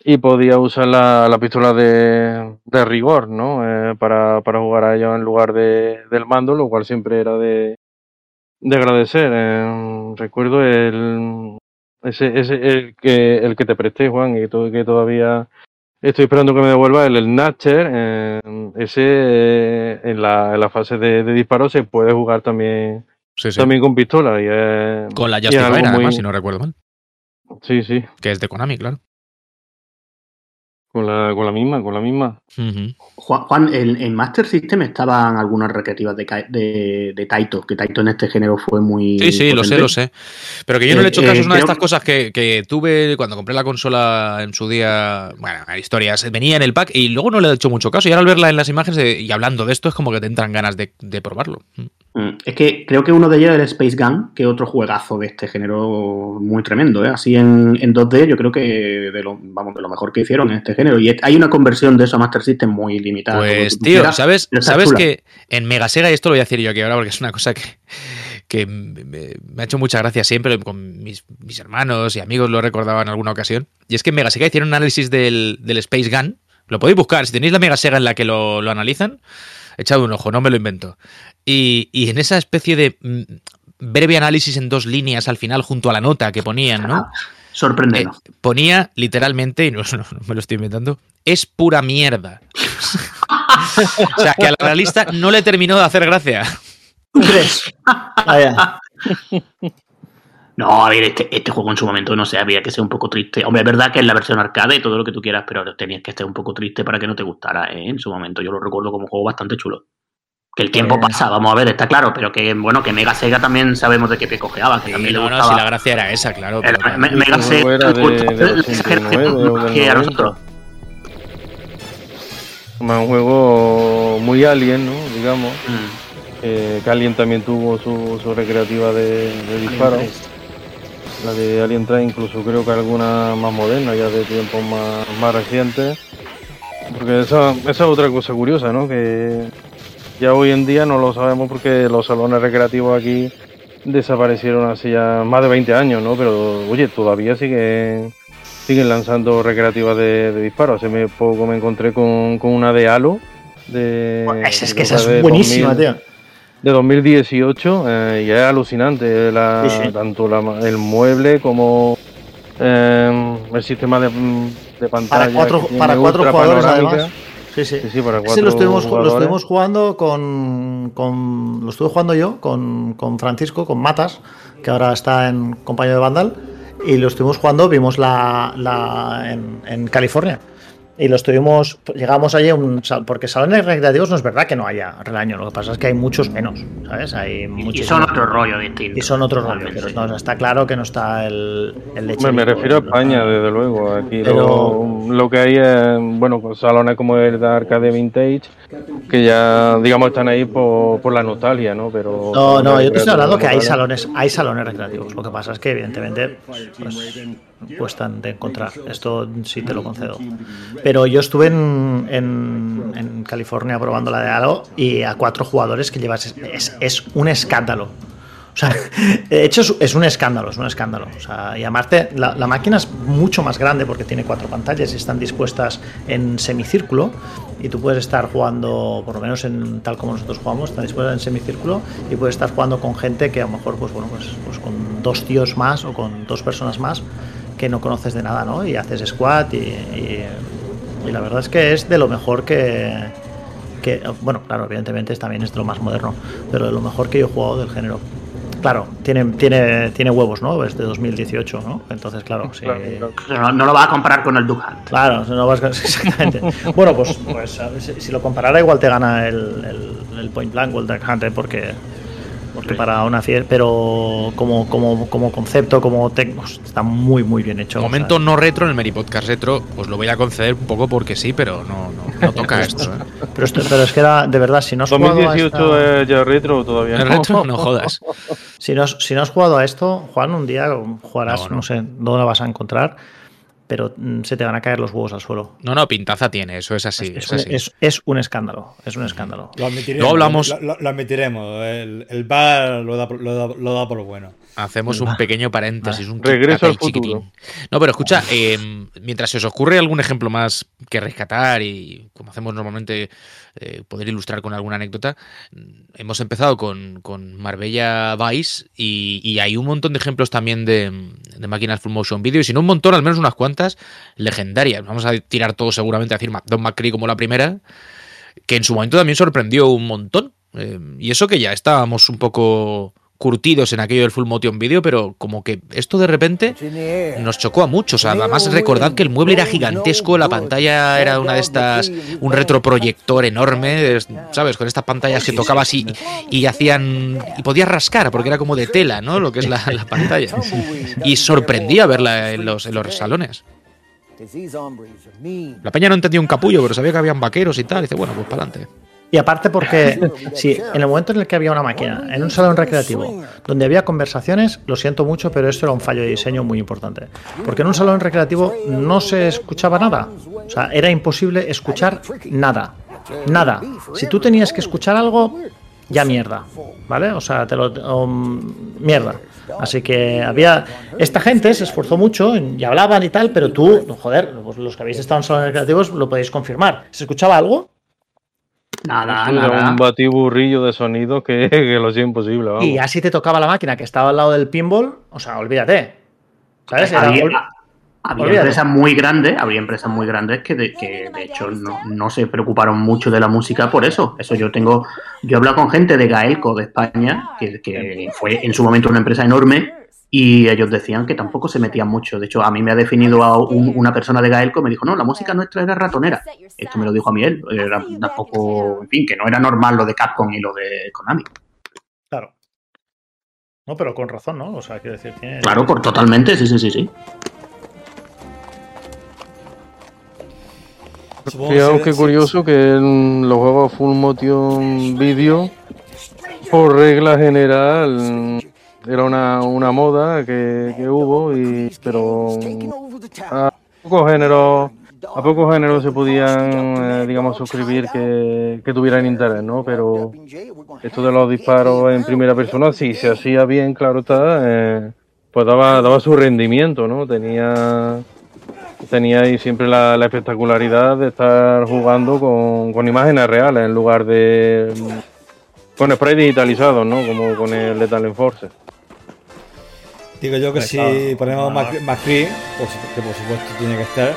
y podía usar la, la pistola de, rigor, ¿no? Eh, para, para jugar a ellos en lugar de, del mando, lo cual siempre era de, de agradecer. Eh, recuerdo el, ese, ese el que el que te presté, Juan, y que, que todavía estoy esperando que me devuelva, el, el Natcher. eh, ese eh, en, la, en la fase de, de disparo se puede jugar también, sí, sí. también con pistola. Y, con la y es algo Justifier, además, muy- si no recuerdo mal, Sí, sí. que es de Konami, claro. Con la, con la misma, con la misma. Juan, Juan, en, en Master System estaban algunas recreativas de, de, de Taito, que Taito en este género fue muy. Sí, sí, lo sé, lo sé. Pero que yo no le he hecho Eh, caso, eh, es una de estas cosas que, que tuve cuando compré la consola en su día. Bueno, historias, venía en el pack y luego no le he hecho mucho caso. Y ahora al verla en las imágenes de- y hablando de esto, es como que te entran ganas de, de probarlo. Mm, Es que creo que uno de ellos es el Space Gun, que es otro juegazo de este género muy tremendo, ¿eh? Así en, en 2D, yo creo que de lo, vamos, de lo mejor que hicieron en este género. Y hay una conversión de eso a Master System muy limitada. Pues, tío, quieras, ¿sabes, ¿sabes chula. que en Mega Sega, y esto lo voy a decir yo aquí ahora porque es una cosa que, que me, me ha hecho mucha gracia siempre, con mis, mis hermanos y amigos lo he recordado en alguna ocasión, y es que en Mega Sega hicieron un análisis del, del Space Gun, lo podéis buscar, si tenéis la Mega Sega en la que lo, lo analizan, echad un ojo, no me lo invento. Y, y en esa especie de mm, breve análisis en dos líneas al final junto a la nota que ponían, ¿no? Sorprendente. Eh, ponía literalmente, y no, no- no me lo estoy inventando, es pura mierda. o sea, que al analista no le terminó de hacer gracia. ¿Tú crees? Vaya. No, a ver, este, este juego en su momento, no sé, había que ser un poco triste. Hombre, es verdad que es la versión arcade y todo lo que tú quieras, pero tenías que estar un poco triste para que no te gustara, ¿eh? En su momento, yo lo recuerdo como un juego bastante chulo. Que el tiempo Eh. pasa, vamos a ver, está claro, pero que, bueno, que Mega Sega también sabemos de qué pie cojeaba, que también le no, no, gustaba. si la gracia era esa, claro. Me- Mega el Sega juego era de- culpa- del la exageración 89 o del que a 90. nosotros. Más un juego muy alien, ¿no? Digamos. Mm. Eh, que Alien también tuvo su, su recreativa de, de disparo. La de Alien 3 incluso creo que alguna más moderna, ya de tiempos más, más recientes. Porque esa, esa es otra cosa curiosa, ¿no? Que ya hoy en día no lo sabemos porque los salones recreativos aquí desaparecieron hace ya más de 20 años, ¿no? Pero oye, todavía siguen, siguen lanzando recreativas de, de disparo. Hace me- poco me encontré con, con una de Halo. De, Es, es que esa de es buenísima, 2000 tío. de 2018 eh, y es alucinante la- Sí, sí. tanto la- el mueble como eh, el sistema de, mm, de pantalla Para cuatro, para cuatro jugadores, además. Sí, sí. Sí, sí, para Ese lo estuvimos, lo estuvimos jugando con, con- Lo estuve jugando yo con, con Francisco, con Matas, que ahora está en compañero de Vandal. Y lo estuvimos jugando, vimos la, la en, en California. Y lo estuvimos. Llegamos allí, a un, sal- porque salones recreativos no es verdad que no haya relaño. Lo que pasa es que hay muchos menos, ¿sabes? Hay Y muchos son otro rollo distinto. Y son otro rollo. Pero no, está claro que no está el, el Hombre, me lecherito, refiero a no España, está- desde luego. Aquí Pero- lo, lo que hay es, bueno, pues salones como el de Arcade Vintage, que ya, digamos, están ahí por, por la nostalgia, ¿no? Pero No, no, yo te estoy hablando que hay salones, hay salones recreativos. Lo que pasa es que evidentemente pues, cuestan de encontrar. Esto sí te lo concedo. Pero yo estuve en, en- en California probando la de Halo y a cuatro jugadores que llevas es, es- un escándalo. O sea, de hecho es, es un escándalo, es un escándalo. O sea, y aparte la, la máquina es mucho más grande porque tiene cuatro pantallas y están dispuestas en semicírculo y tú puedes estar jugando, por lo menos en tal como nosotros jugamos, está dispuesta en semicírculo y puedes estar jugando con gente que a lo mejor, pues bueno, pues, pues con dos tíos más o con dos personas más que no conoces de nada, ¿no? Y haces squad y, y- y la verdad es que es de lo mejor que, que, bueno, claro, evidentemente es- también es de lo más moderno, pero de lo mejor que yo he jugado del género. Claro, tiene, tiene, tiene huevos, ¿no? Es de 2018, ¿no? Entonces, claro, sí. Claro, claro. No, no lo vas a comparar con el Duke Hunt. Claro, no vas a- exactamente. bueno, pues, pues si, si lo comparara, igual te gana el, el, el Point Blank o el Dark Hunter, porque, porque para una fiesta, pero como, como, como concepto, como técnico, está muy, muy bien hecho. Momento o sea, no retro en el Meri Podcast Retro, os lo voy a conceder un poco porque sí, pero no, no, no toca esto. ¿eh? pero, esto- pero es que era, de verdad, si no has jugado a 2018 esta- es ya retro todavía. ¿El no. retro? No jodas. Si no, has- si no has jugado a esto, Juan, un día jugarás, No, no, no. sé dónde la vas a encontrar, pero mm, se te van a caer los huevos al suelo. No, no, pintaza tiene, eso es así. es, así. es- es un escándalo, es un escándalo. Lo admitiremos. Luego hablamos- Lo, lo- lo admitiremos. El, el bar lo da, lo, da, lo da por bueno. Hacemos un pequeño paréntesis, un Regreso al futuro. No, pero escucha, eh, mientras se os ocurre algún ejemplo más que rescatar y como hacemos normalmente, eh, poder ilustrar con alguna anécdota, mm, hemos empezado con, con Marbella Vice y, y hay un montón de ejemplos también de, de máquinas full motion video y si no un montón, al menos unas cuantas legendarias. Vamos a tirar todo seguramente a decir Don McCree como la primera, que en su momento también sorprendió un montón. Eh, y eso que ya estábamos un poco curtidos en aquello del full motion video, pero como que esto de repente nos chocó a muchos. Además, recordad que el mueble era gigantesco, la pantalla era una de estas, un retroproyector enorme, ¿sabes? Con estas pantallas que tocabas y, y hacían. y podías rascar, porque era como de tela, ¿no? Lo que es la, la pantalla. Y sorprendía verla en los, en los salones. La peña no entendía un capullo, pero sabía que habían vaqueros y tal. Y dice, bueno, pues para adelante. Y aparte porque, sí, en el momento en el que había una máquina, en un salón recreativo, donde había conversaciones, lo siento mucho, pero esto era un fallo de diseño muy importante. Porque en un salón recreativo no se escuchaba nada. O sea, era imposible escuchar nada. Nada. Si tú tenías que escuchar algo, ya mierda. ¿Vale? O sea, te lo... um, mierda. Así que había. Esta gente se esforzó mucho y hablaban y tal, pero tú, joder, los que habéis estado en salones recreativos lo podéis confirmar. ¿Se escuchaba algo? Nada, nada. un batiburrillo de sonido que, que lo hacía imposible. Vamos. Y así te tocaba la máquina que estaba al lado del pinball, o sea, olvídate. ¿Sabes? Era- Había, ol- había olvídate. empresas muy grandes, había empresas muy grandes que de, que de hecho no, no se preocuparon mucho de la música por eso. Eso yo tengo, yo he hablado con gente de Gaelco de España, que, que fue en su momento una empresa enorme, y ellos decían que tampoco se metían mucho. De hecho, a mí me ha definido a un- una persona de Gaelco, me dijo, no, la música nuestra era ratonera. Esto me lo dijo a mí él, era tampoco, en fin, que no era normal lo de Capcom y lo de Konami. Claro. No, pero con razón, ¿no? O sea, quiero decir, tiene- Claro, por totalmente, sí, sí, sí, sí. Fijaos qué curioso que en los juegos Full Motion Video, por regla general, era una, una moda que, que hubo, y, pero a pocos géneros a pocos géneros se podían, eh, digamos, suscribir que, que tuvieran interés, ¿no? Pero esto de los disparos en primera persona, si se hacía bien, claro está, eh, pues daba, daba su rendimiento, ¿no? Tenía tenía ahí siempre la, la espectacularidad de estar jugando con, con imágenes reales en lugar de con spray digitalizados, ¿no? Como con el Lethal Enforcer. Digo yo que Pues si claro, ponemos. Mac- McCree, por su- que por supuesto tiene que estar,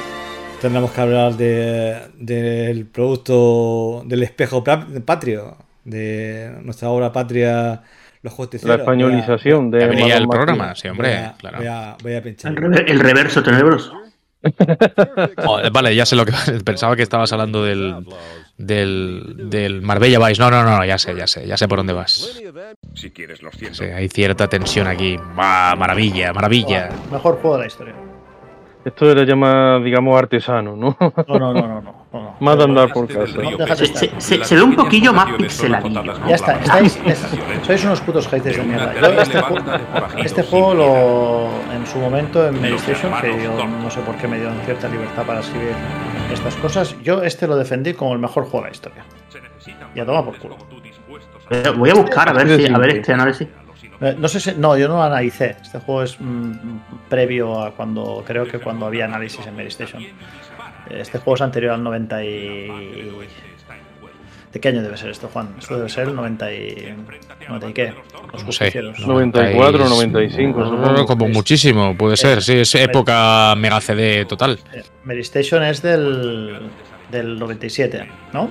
tendremos que hablar de, del producto del espejo patrio, de nuestra obra patria, los La justicieros. españolización de el programa, sí, Voy hombre, a, claro. voy a, voy a pinchar. El, rever- el reverso tenebroso. Oh, vale, ya sé lo que pensaba que estabas hablando del, del, del Marbella Vice. No, no, no, ya sé, ya sé, ya sé por dónde vas. Si quieres los Sí, hay cierta tensión aquí. ¡Ah, maravilla, maravilla! Mejor juego de la historia. Esto era ya más, digamos, artesano, ¿no? No, no, no, no. no, no. más de andar por casa. Se, se- ve un poquillo más pixeladillo. Ya está, estáis, es- sois unos putos haters de mierda. Yo este, ju- este juego lo en su momento en Medistation, que yo no sé por qué me dieron cierta libertad para escribir estas cosas, yo este lo defendí como el mejor juego de la historia. Ya toma por culo. Voy a buscar a ver si, a ver este análisis. Eh, No sé si, no, yo no lo analicé. Este juego es mm, previo a cuando, creo que cuando había análisis en Medistation. Este juego es anterior al 90 y... ¿De qué año debe ser esto, Juan? Esto debe ser el 90 y... ¿90 y qué? Los No sé. justicieros. 94, 95, supongo. Como muchísimo, puede ser. Sí, es época mega CD total. Eh, Medistation es del, del 97, ¿no?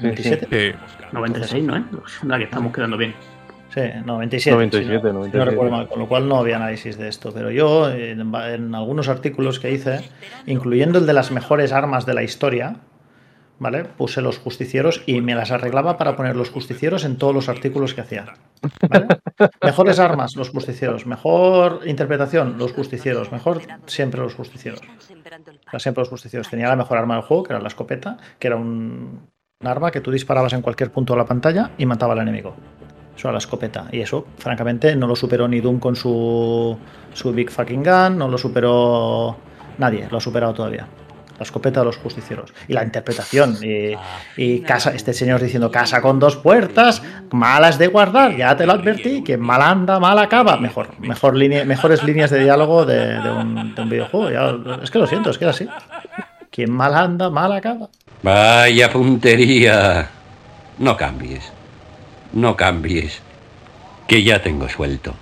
Sí, sí. ¿97? Sí. 96, ¿no? ¿Eh? La que estamos quedando bien. Sí, 97. 97, si no, 97. no recuerdo mal, con lo cual no había análisis de esto. Pero yo, en, en algunos artículos que hice, incluyendo el de las mejores armas de la historia, ¿vale? Puse los justicieros y me las arreglaba para poner los justicieros en todos los artículos que hacía. ¿vale? Mejores armas, los justicieros. Mejor interpretación, los justicieros. Mejor siempre los justicieros. O sea, siempre los justicieros. Tenía la mejor arma del juego, que era la escopeta, que era un, un arma que tú disparabas en cualquier punto de la pantalla y mataba al enemigo. Eso era la escopeta. Y eso, francamente, no lo superó ni Doom con su, su Big Fucking Gun, no lo superó nadie, lo ha superado todavía. La escopeta de los justicieros. Y la interpretación. Y, y casa, este señor diciendo casa con dos puertas, malas de guardar, ya te lo advertí, que mal anda, mal acaba. Mejor, mejor línea, mejores líneas de diálogo de, de un, de un videojuego. Ya- es que lo siento, es que era así. Quien mal anda, mal acaba. Vaya puntería. No cambies. No cambies. Que ya tengo suelto.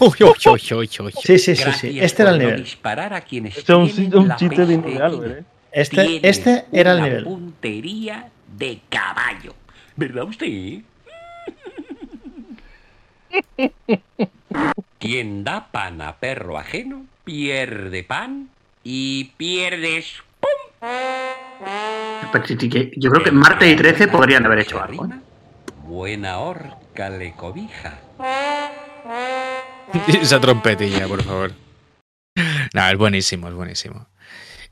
Uy, uy, uy, uy, uy. Sí, sí, sí, sí. Este era el nivel. Disparar a quienes Este es un, tienen un la chiste de nivel. ¿eh? Este, este era el nivel. puntería de caballo. ¿Verdad usted? Quien da pan a perro ajeno, pierde pan y pierdes. Sí que Yo creo que Marte y 13 podrían haber hecho algo. ¿eh? Buena horca le cobija. Esa trompetilla, por favor. No, es buenísimo, es buenísimo.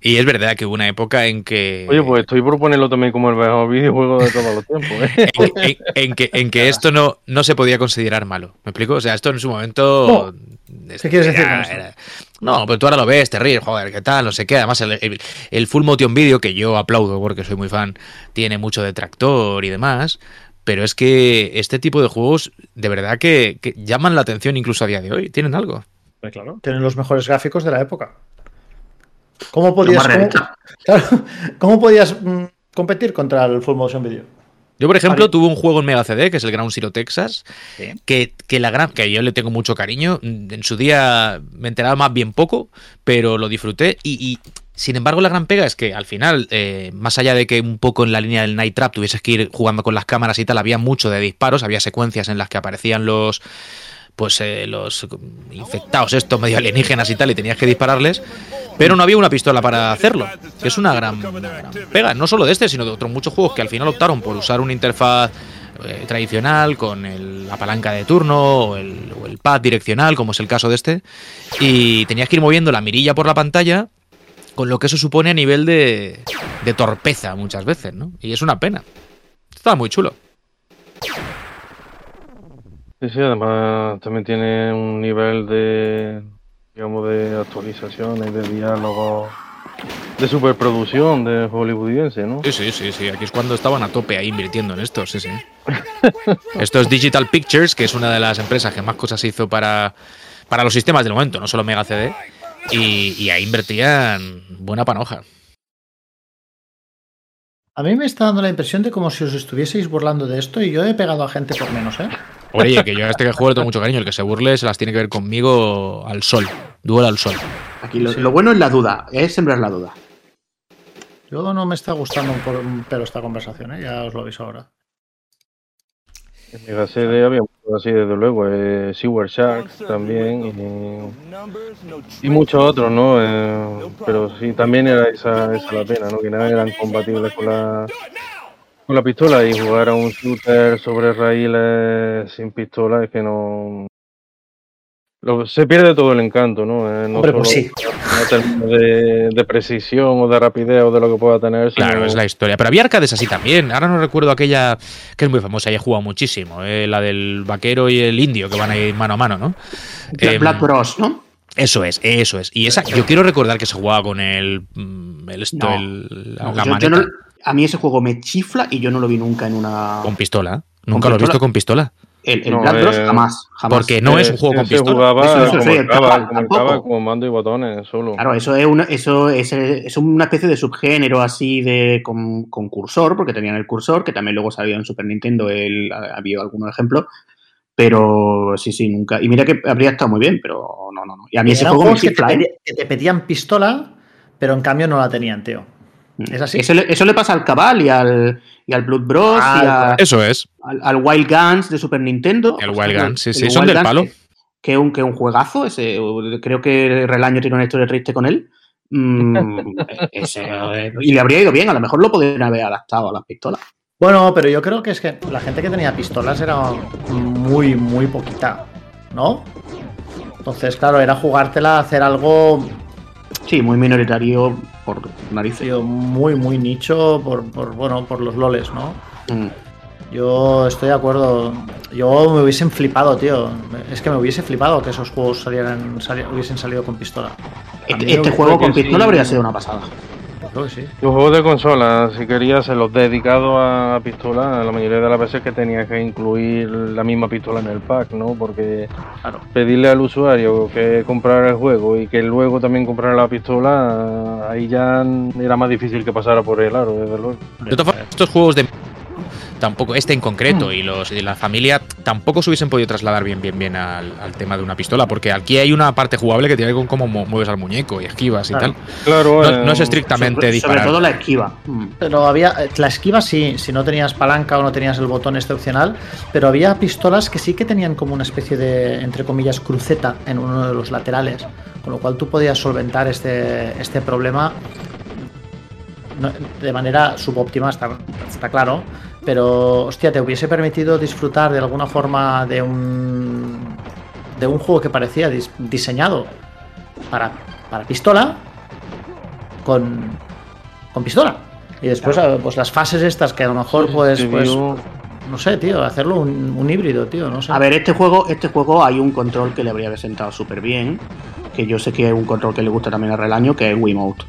Y es verdad que hubo una época en que. Oye, pues estoy por ponerlo también como el mejor videojuego de todos los tiempos. ¿eh? en, en- en que, en que esto no, no se podía considerar malo. ¿Me explico? O sea, esto en su momento. ¿Qué quieres decir era- No, pero tú ahora lo ves, te ríes, joder, ¿qué tal? No sé qué. Además, el, el- el Full Motion Video, que yo aplaudo porque soy muy fan, tiene mucho detractor y demás. Pero es que este tipo de juegos, de verdad que, que llaman la atención incluso a día de hoy. Tienen algo. Pues claro, tienen los mejores gráficos de la época. ¿Cómo podías, cómo, realista. claro, ¿cómo podías mm, competir contra el Full Motion Video? Yo, por ejemplo, tuve un juego en Mega CD, que es el Ground Zero Texas, Sí. que, que la gran, que yo le tengo mucho cariño. En su día me enteraba más bien poco, pero lo disfruté. Y, y, sin embargo, la gran pega es que al final, eh, más allá de que un poco en la línea del Night Trap tuvieses que ir jugando con las cámaras y tal, había mucho de disparos, había secuencias en las que aparecían los pues eh, los infectados estos medio alienígenas y tal y tenías que dispararles pero no había una pistola para hacerlo que es una gran, pega no solo de este sino de otros muchos juegos que al final optaron por usar una interfaz eh, tradicional con el- la palanca de turno o el, o el pad direccional como es el caso de este y tenías que ir moviendo la mirilla por la pantalla con lo que eso supone a nivel de, de torpeza muchas veces no y es una pena estaba muy chulo Sí, sí, además también tiene un nivel de, digamos, de actualizaciones, de diálogo, de superproducción de hollywoodiense, ¿no? Sí, sí, sí, sí. Aquí es cuando estaban a tope ahí invirtiendo en esto, sí, sí. Esto es Digital Pictures, que es una de las empresas que más cosas hizo para, para los sistemas del momento, no solo Mega CD. Y, y ahí invertían buena panoja. A mí me está dando la impresión de como si os estuvieseis burlando de esto y yo he pegado a gente por menos, ¿eh? Oye, que yo a este que juego le tengo mucho cariño. El que se burle se las tiene que ver conmigo al sol. Duelo al sol. Aquí lo, lo bueno es la duda, es sembrar la duda. Yo no me está gustando un por- un pelo esta conversación, ¿eh? Ya os lo aviso ahora. En Mega CD había mucho así, desde luego, eh, Sewer Sharks también y, muchos otros, ¿no? Eh, pero sí, también era esa, esa la pena, ¿no? Que no eran compatibles con la, con la pistola y jugar a un shooter sobre raíles sin pistola es que no... lo- se pierde todo el encanto, ¿no? Eh, no Hombre, pues sí. términos de, de precisión o de rapidez o de lo que pueda tener, sino- Claro, es la historia. Pero había arcades así también. Ahora no recuerdo aquella que es muy famosa y he jugado muchísimo. eh, la del vaquero y el indio que van ahí mano a mano, ¿no? Bla- Em, Black Bros, ¿no? Eso es, eso es. Y esa, yo quiero recordar que se jugaba con el. mm, el esto, No. el- la, No, la yo- yo no- a mí ese juego me chifla y yo no lo vi nunca en una. Con pistola. Nunca lo he visto con pistola. El, el No, Black Bros eh, jamás, jamás. Porque no es un juego Eh, con se pistola. jugaba Eso, eso, como el como el con mando y botones solo. Claro, eso es una, eso es, es una especie de subgénero así de con, con cursor, porque tenían el cursor, que también luego salió en Super Nintendo, el, había algunos ejemplos. Pero sí, sí, nunca. Y mira que habría estado muy bien, pero no, no, no. Y a mí ese juego me que te, ¿eh? que te pedían pistola, pero en cambio no la tenían, tío. Es así. Eso le, eso le pasa al Cabal y al, y al Blood Bros. Ah, y a- Eso es. al, al Wild Guns de Super Nintendo. El Wild Guns, sí, el sí, son Wild del Guns, palo. Que, que un, que un juegazo. Ese, creo que Relaño tiene una historia triste con él. Mm, ese, y le habría ido bien, a lo mejor lo podrían haber adaptado a las pistolas. Bueno, pero yo creo que es que la gente que tenía pistolas era muy, muy poquita, ¿no? Entonces, claro, era jugártela a hacer algo Sí, muy minoritario por narices. tío, muy, muy nicho por, por, bueno, por los loles, ¿no? Mm. Yo estoy de acuerdo. Yo me hubiesen flipado, tío. Es que me hubiese flipado que esos juegos salieran, sali- hubiesen salido con pistola. A Este, este yo juego con pistola sí. habría sido una pasada. Sí. Los juegos de consola, si querías los dedicados a pistola, la mayoría de las veces que tenías que incluir la misma pistola en el pack, ¿no? Porque Claro. pedirle al usuario que comprara el juego y que luego también comprara la pistola, ahí ya era más difícil que pasara por el aro, desde luego. De todas formas, estos juegos de tampoco, este en concreto y los de la familia, tampoco se hubiesen podido trasladar bien, bien, bien al, al tema de una pistola, porque aquí hay una parte jugable que tiene que ver con cómo mu- mueves al muñeco y esquivas y Claro. tal. Claro, No, eh, no es estrictamente sobre, sobre todo la esquiva. Mm. Pero había. eh, La esquiva sí, si no tenías palanca o no tenías el botón este opcional. Pero había pistolas que sí que tenían como una especie de, entre comillas, cruceta en uno de los laterales. Con lo cual tú podías solventar este, este problema no- de manera subóptima, está, está claro. Pero, hostia, te hubiese permitido disfrutar de alguna forma de un. de un juego que parecía dis- diseñado para, para pistola con, con pistola. Y después, pues las fases estas que a lo mejor, pues, pues no sé, tío, hacerlo un, un híbrido, tío, no sé. A ver, este juego, este juego hay un control que le habría sentado súper bien, que yo sé que es un control que le gusta también a Relaño, que es Wiimote.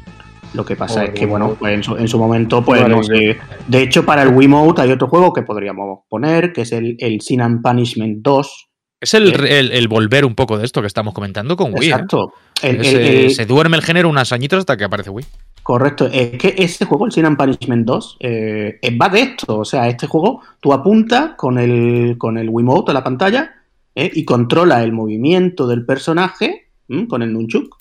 Lo que pasa es que, bueno, pues en su, en su momento, pues Vale, no sé. De hecho, para el Wiimote hay otro juego que podríamos poner, que es el, el Sin and Punishment 2. Es el, el- el volver un poco de esto que estamos comentando con Wii. ¿eh? Exacto. Eh, se duerme el género unos añitos hasta que aparece Wii. Correcto, es que este juego, el Sin and Punishment 2, eh, eh, va de esto. O sea, este juego tú apuntas con el, con el Wiimote a la pantalla eh, y controla el movimiento del personaje ¿m? con el Nunchuk.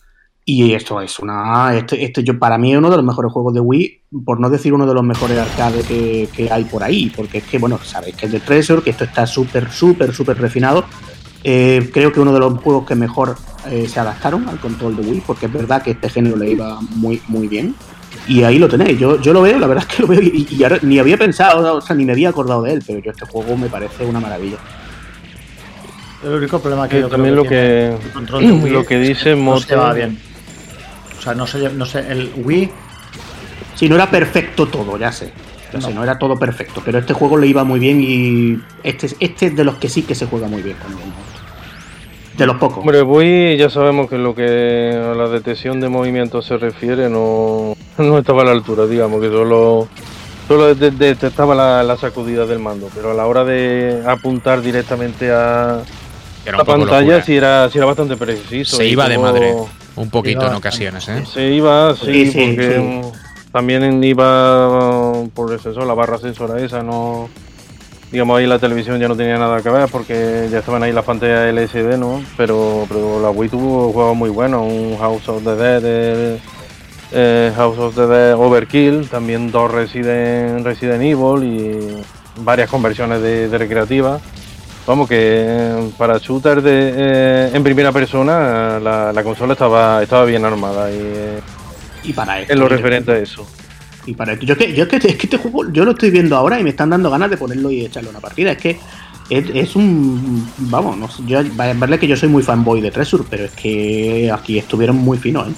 Y esto es una. Este, este yo, para mí es uno de los mejores juegos de Wii, por no decir uno de los mejores arcades que, que hay por ahí. Porque es que, bueno, sabéis que es de Treasure, que esto está súper, súper, súper refinado. Eh, creo que uno de los juegos que mejor eh, se adaptaron al control de Wii, porque es verdad que este género le iba muy, muy bien. Y ahí lo tenéis. Yo, yo lo veo, la verdad es que lo veo y, y ahora ni había pensado, o sea, ni me había acordado de él, pero yo este juego me parece una maravilla. el único problema que que yo creo también lo tiene que el control de Wii lo que es dice no se va bien. O sea, no sé, no sé, el Wii Si no era perfecto todo, ya sé. Ya sé, No. era todo perfecto, pero este juego le iba muy bien y este, es- este es de los que sí que se juega muy bien con el Wiimote. De los pocos. Hombre, Wii ya sabemos que lo que a la detección de movimiento se refiere no, no estaba a la altura, digamos, que solo, solo de- de- detectaba la, la sacudida del mando, pero a la hora de apuntar directamente a la pantalla sí era, sí era bastante preciso. Se iba de madre. Un poquito Iba en ocasiones, ¿eh? Se iba, sí, Sí, sí, porque sí. también iba por el sensor, la barra sensora esa, no. Digamos, ahí la televisión ya no tenía nada que ver porque ya estaban ahí las pantallas LCD, ¿no? Pero, pero la Wii tuvo juegos muy buenos, un House of the Dead, eh, eh, House of the Dead Overkill, también dos Resident, Resident Evil y varias conversiones de, de recreativa. Vamos, que eh, para shooter de, eh, en primera persona la, la consola estaba, estaba bien armada y eh, Y para esto. en lo referente a eso. Y para esto. Yo es que, yo es que, es que este juego yo lo estoy viendo ahora y me están dando ganas de ponerlo y echarle una partida. Es que es, es un. Vamos, no sé, yo, verle que yo soy muy fanboy de Treasure, pero es que aquí estuvieron muy finos, ¿eh?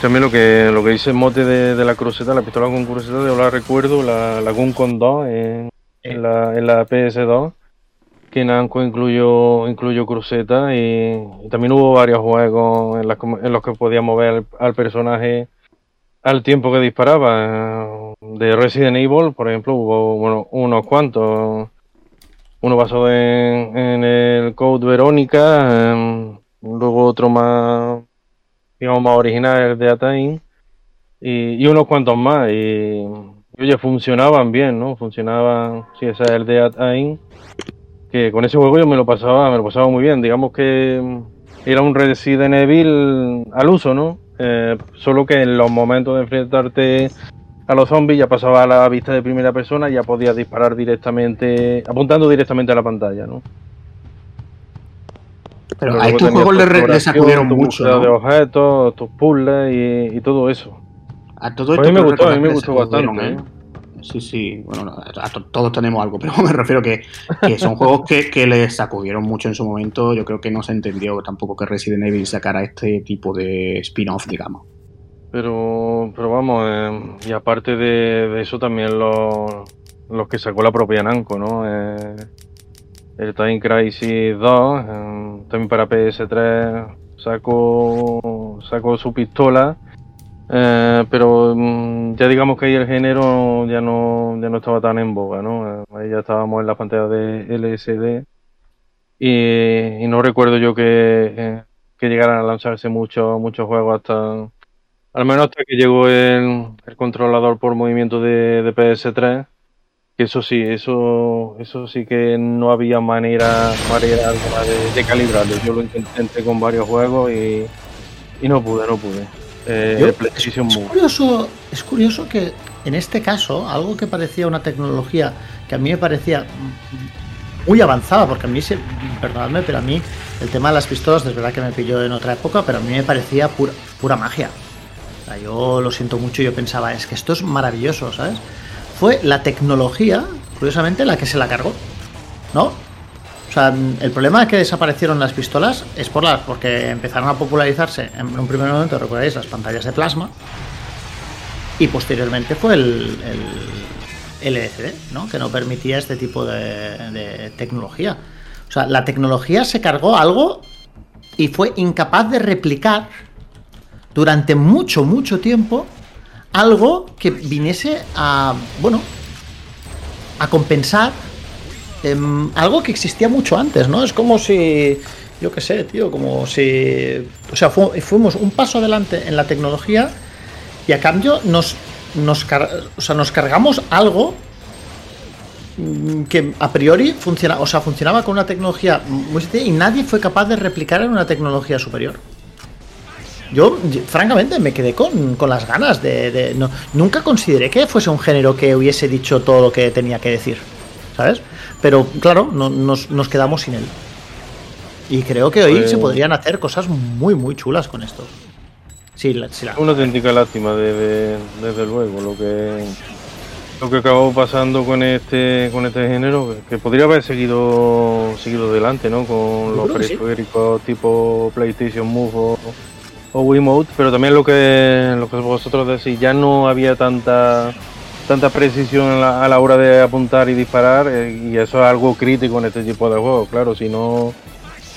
También lo que lo que dice el mote de, de la cruceta, la pistola con cruceta, yo la recuerdo, la, la Gun con 2 en, en la, en la PS2, que Namco incluyó, incluyó cruceta y, y también hubo varios juegos en, las com- en los que podías mover al, al personaje al tiempo que disparaba. De Resident Evil, por ejemplo, hubo bueno, unos cuantos. Uno basado en, en el Code Verónica, em, luego otro más más original de Atain y, unos cuantos más. Y, oye, funcionaban bien, ¿no? Funcionaban, sí, ese es el de Atain, que con ese juego yo me lo pasaba, me lo pasaba muy bien. Digamos que mm, era un Resident Evil al uso, ¿no? Eh, solo que en los momentos de enfrentarte a los zombies ya pasaba a la vista de primera persona y ya podías disparar directamente, apuntando directamente a la pantalla, ¿no? Pero a estos juegos le, le sacudieron mucho. búsqueda de ¿no? objetos, tus puzzles y, y todo eso. A todo Pues a mí esto me gustó, a mí me gustó le bastante, ¿eh? Sí, sí, bueno, no, a to- todos tenemos algo, pero me refiero que, que son juegos que, que les sacudieron mucho en su momento. Yo creo que no se entendió tampoco que Resident Evil sacara este tipo de spin-off, digamos. Pero, pero vamos, eh, y aparte de, de eso también los, los que sacó la propia Namco, ¿no? Eh, el Time Crisis 2, eh, también para PS3 sacó, sacó su pistola, eh, pero mm, ya digamos que ahí el género ya no, ya no estaba tan en boga, ¿no? Eh, ahí ya estábamos en la pantalla de LSD y, y no recuerdo yo que, eh, que llegaran a lanzarse muchos muchos juegos hasta Al menos hasta que llegó el, el controlador por movimiento de, de PS3, que eso sí, eso, eso sí que no había manera, manera alguna de, de calibrarlo. Yo lo intenté con varios juegos y, y no pude, no pude. Eh, Yo- es, curioso, es curioso que en este caso, algo que parecía una tecnología que a mí me parecía muy avanzada, porque a mí, se, perdonadme, pero a mí el tema de las pistolas, es verdad que me pilló en otra época, pero a mí me parecía pura, pura magia. O sea, yo lo siento mucho, yo pensaba, es que esto es maravilloso, ¿sabes? Fue la tecnología, curiosamente, la que se la cargó, ¿no? O sea, el problema de que desaparecieron las pistolas es por la, porque empezaron a popularizarse en un primer momento, recordáis, las pantallas de plasma y posteriormente fue el, el LCD, ¿no? que no permitía este tipo de, de tecnología. O sea, la tecnología se cargó algo y fue incapaz de replicar durante mucho, mucho tiempo algo que viniese a, bueno, a compensar em, algo que existía mucho antes, ¿no? Es como si, yo qué sé, tío, como si, o sea, fu- fuimos un paso adelante en la tecnología y a cambio nos, nos, o sea, nos cargamos algo mm, que a priori funciona, o sea, funcionaba con una tecnología y nadie fue capaz de replicar en una tecnología superior. Yo, francamente, me quedé con, con las ganas de... de- no- nunca consideré que fuese un género que hubiese dicho todo lo que tenía que decir, ¿sabes? Pero claro, no- nos, nos quedamos sin él. Y creo que hoy Pues- se podrían hacer cosas muy, muy chulas con esto. Sí, la- sí, la- Una auténtica lástima, de- de- desde luego, lo que lo que acabó pasando con este con este género, que- podría haber seguido seguido adelante, ¿no? Con los sí. periféricos tipo PlayStation Move o, o Wiimote, pero también lo que lo que vosotros decís, ya no había tanta tanta precisión a la, hora de apuntar y disparar, eh, y eso es algo crítico en este tipo de juegos, claro, si no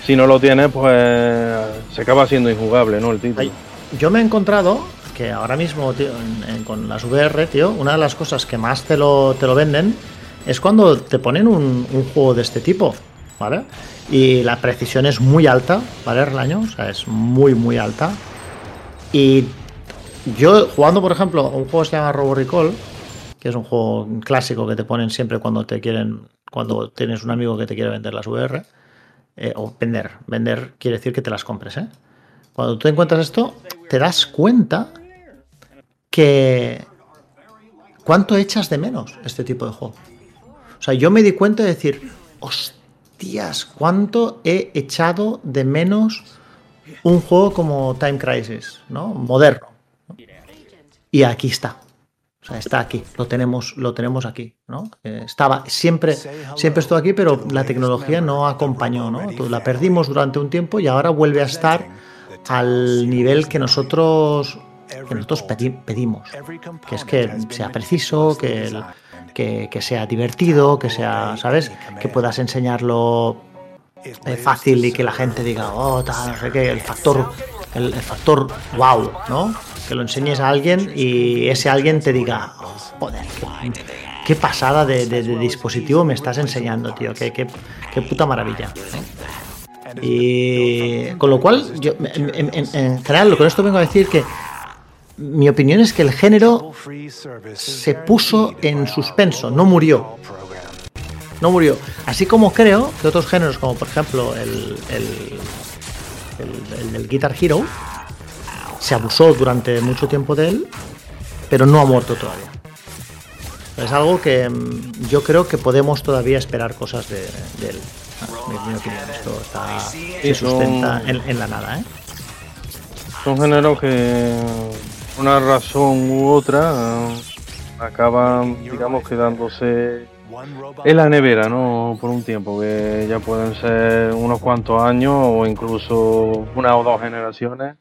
si no lo tienes, pues se acaba siendo injugable, ¿no? El título. Yo me he encontrado que ahora mismo, tío, en- con las VR, tío, una de las cosas que más te lo, te lo venden es cuando te ponen un juego de este tipo, ¿vale? Y la precisión es muy alta, ¿vale? El año, o sea, es muy, muy alta. Y yo jugando, por ejemplo, un juego que se llama Robo Recall, que es un juego clásico que te ponen siempre cuando te quieren, cuando tienes un amigo que te quiere vender las VR, eh, o vender, vender quiere decir que te las compres, ¿eh? Cuando tú encuentras esto, te das cuenta que cuánto echas de menos este tipo de juego. O sea, yo me di cuenta de decir, hostias, cuánto he echado de menos un juego como Time Crisis, ¿no? Moderno. ¿no? Y aquí está. O sea, está aquí, lo tenemos, lo tenemos aquí, ¿no? Eh, estaba, siempre, siempre estuvo aquí, pero la tecnología no acompañó, ¿no? La perdimos durante un tiempo y ahora vuelve a estar al nivel que nosotros, que nosotros pedi- pedimos, que es que sea preciso, que, el- que, que sea divertido, que sea, ¿sabes? Que puedas enseñarlo eh, fácil y que la gente diga, oh, tal, no sé qué, el factor, el, el factor wow, ¿no? Que lo enseñes a alguien y ese alguien te diga, oh, joder, qué, qué pasada de, de- de dispositivo me estás enseñando, tío, qué, qué, qué puta maravilla. Y con lo cual, yo, en, en- en- en general, con esto vengo a decir que mi opinión es que el género se puso en suspenso, no murió. No murió. Así como creo que otros géneros, como por ejemplo el, el, el- Guitar Hero, se abusó durante mucho tiempo de él, pero no ha muerto todavía. Es algo que mm, yo creo que podemos todavía esperar cosas de, de él. Ah, mi, mi opinión, esto está, se sustenta en, en la nada, ¿eh? Son géneros que, por una razón u otra, eh, acaban, digamos, quedándose en la nevera, ¿no? Por un tiempo, que ya pueden ser unos cuantos años o incluso una o dos generaciones,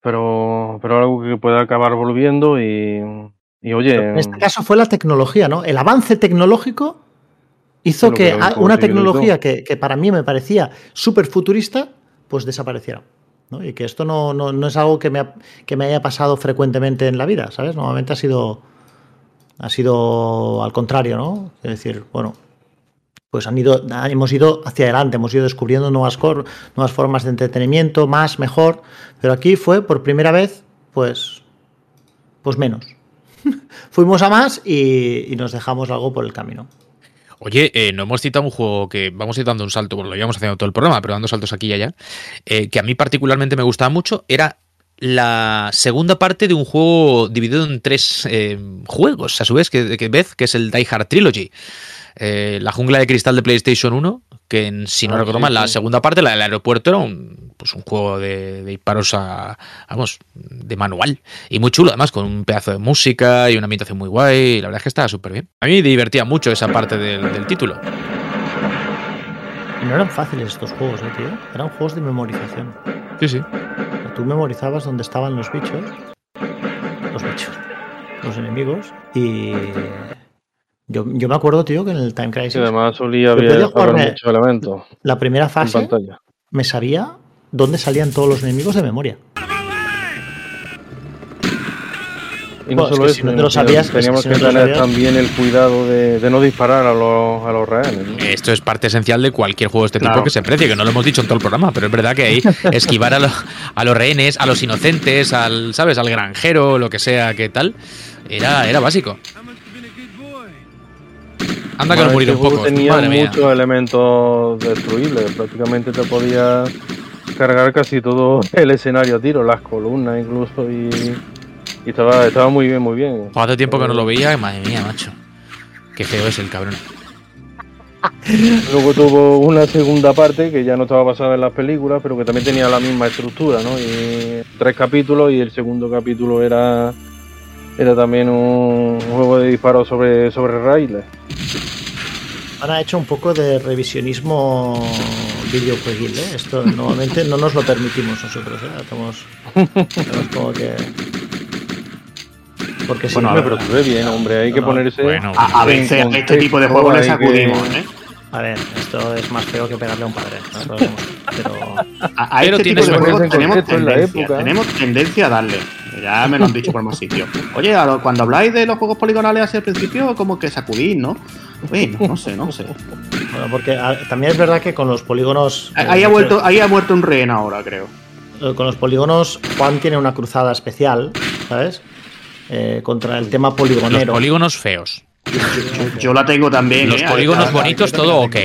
pero, pero algo que puede acabar volviendo y, y oye, En este caso fue la tecnología, ¿no? El avance tecnológico hizo que una tecnología que, que para mí me parecía súper futurista, pues desapareciera. Y que esto no, no- no es algo que me, ha- que me haya pasado frecuentemente en la vida, ¿sabes? Normalmente ha sido, ha sido al contrario, ¿no? Es decir, bueno, pues han ido, hemos ido hacia adelante, hemos ido descubriendo nuevas, formas de entretenimiento, más, mejor, pero aquí fue por primera vez, pues pues menos. Fuimos a más y nos dejamos algo por el camino. Oye, eh, no hemos citado un juego que vamos a ir dando un salto, bueno, lo íbamos haciendo todo el programa, pero dando saltos aquí y allá, eh, que a mí particularmente me gustaba mucho, era la segunda parte de un juego dividido en tres eh, juegos, a su vez, que, que vez, que es el Die Hard Trilogy. Eh, la jungla de cristal de PlayStation 1, que en- si no Ah, recuerdo sí, mal, la segunda parte, la del aeropuerto, era un, pues un juego de, de disparos a, vamos, de manual. Y muy chulo, además, con un pedazo de música y una ambientación muy guay. y La verdad es que estaba súper bien. A mí me divertía mucho esa parte del, del título. Y no eran fáciles estos juegos, ¿eh, tío? Eran juegos de memorización. Sí, sí. Tú memorizabas dónde estaban los bichos, los bichos, los enemigos, y yo, yo me acuerdo, tío, que en el Time Y Crisis, además solía haber, muchos elementos la primera en fase pantalla. me sabía dónde salían todos los enemigos de memoria. Y no Bueno, es solo que eso, si no te lo sabías, es que teníamos si que no te lo tener también el cuidado de, de no disparar a los, a los rehenes. ¿no? Esto es parte esencial de cualquier juego de este Claro. tipo que se precie, que no lo hemos dicho en todo el programa, pero es verdad que ahí esquivar a, los- a los rehenes, a los inocentes, al, ¿sabes? Al granjero, lo que sea, que tal, era, era básico. Anda que Además, nos murieron este juego pocos, Tenía madre mía. muchos elementos destruibles. Prácticamente te podía cargar casi todo el escenario a tiro, las columnas incluso. Y, y estaba, estaba muy bien, muy bien. Hace tiempo que no lo veía, madre mía, macho. Qué feo es el cabrón. Luego tuvo una segunda parte que ya no estaba basada en las películas, pero que también tenía la misma estructura, ¿no? Y tres capítulos y el segundo capítulo era era también un juego de disparos sobre, sobre raíles. Ahora ha hecho un poco de revisionismo videojueguil, ¿eh? Esto normalmente no nos lo permitimos nosotros, ¿eh? Estamos, estamos como que... Porque si Bueno, no, a ver, Pero tú ves bien, hombre, hay que ponerse. bueno. A, a veces a este tipo de juegos le Hay que- sacudimos, ¿eh? A ver, esto es más feo que pegarle a un padre. no. Pero A, a Pero este tipo tienes de juegos tenemos tendencia, época. tenemos tendencia a darle. Ya me lo han dicho por más sitios. Oye, cuando habláis de los juegos poligonales así al principio, como que sacudís, ¿no? Uy, no, no sé, no sé. bueno, porque a- también es verdad que con los polígonos. eh, Ahí ha vuelto, ahí ha muerto un rehén ahora, creo. eh, Con los polígonos, Juan tiene una cruzada especial, ¿sabes? Eh, contra el tema Los poligonero. polígonos feos. Yo, yo la tengo también. Los ¿eh? polígonos bonitos, todo ok.